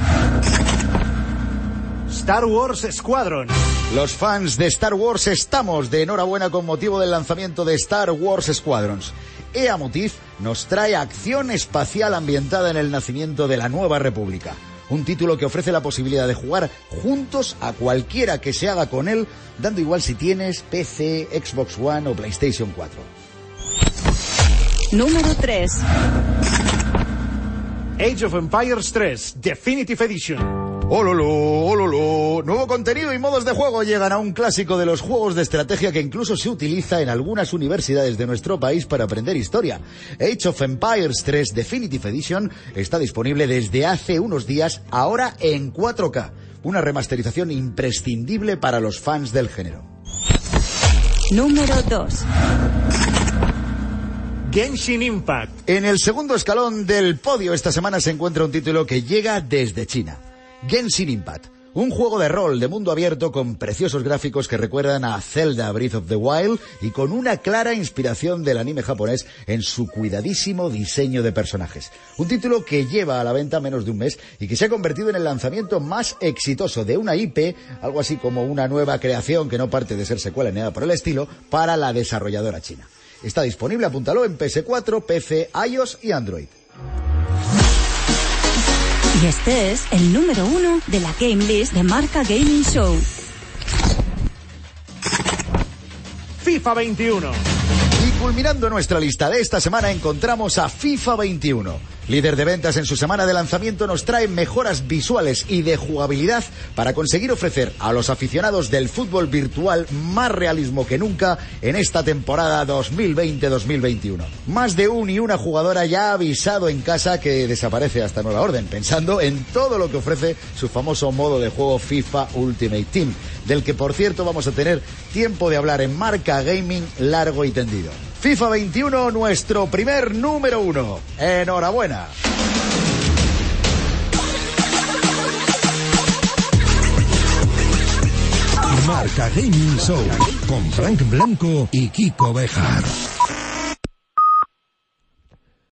Star Wars Squadron. Los fans de Star Wars estamos de enhorabuena con motivo del lanzamiento de Star Wars Squadrons. EA Motif nos trae acción espacial ambientada en el nacimiento de la nueva república. Un título que ofrece la posibilidad de jugar juntos a cualquiera que se haga con él, dando igual si tienes PC, Xbox One o PlayStation 4. Número 3. Age of Empires 3 Definitive Edition. ¡Ololo! ¡Ololo! Nuevo contenido y modos de juego llegan a un clásico de los juegos de estrategia que incluso se utiliza en algunas universidades de nuestro país para aprender historia. Age of Empires 3 Definitive Edition está disponible desde hace unos días, ahora en 4K. Una remasterización imprescindible para los fans del género. Número 2. Genshin Impact. En el segundo escalón del podio esta semana se encuentra un título que llega desde China. Genshin Impact. Un juego de rol de mundo abierto con preciosos gráficos que recuerdan a Zelda Breath of the Wild y con una clara inspiración del anime japonés en su cuidadísimo diseño de personajes. Un título que lleva a la venta menos de un mes y que se ha convertido en el lanzamiento más exitoso de una IP, algo así como una nueva creación que no parte de ser secuela ni nada por el estilo, para la desarrolladora china. Está disponible, apúntalo, en PS4, PC, iOS y Android. Y este es el número uno de la Game List de Marca Gaming Show. FIFA 21. Y culminando nuestra lista de esta semana encontramos a FIFA 21. Líder de ventas en su semana de lanzamiento nos trae mejoras visuales y de jugabilidad para conseguir ofrecer a los aficionados del fútbol virtual más realismo que nunca en esta temporada 2020-2021. Más de un y una jugadora ya ha avisado en casa que desaparece hasta nueva orden, pensando en todo lo que ofrece su famoso modo de juego FIFA Ultimate Team, del que por cierto vamos a tener tiempo de hablar en marca gaming largo y tendido. FIFA 21, nuestro primer número uno. Enhorabuena. Marca Gaming Show con Frank Blanco y Kiko Bejar.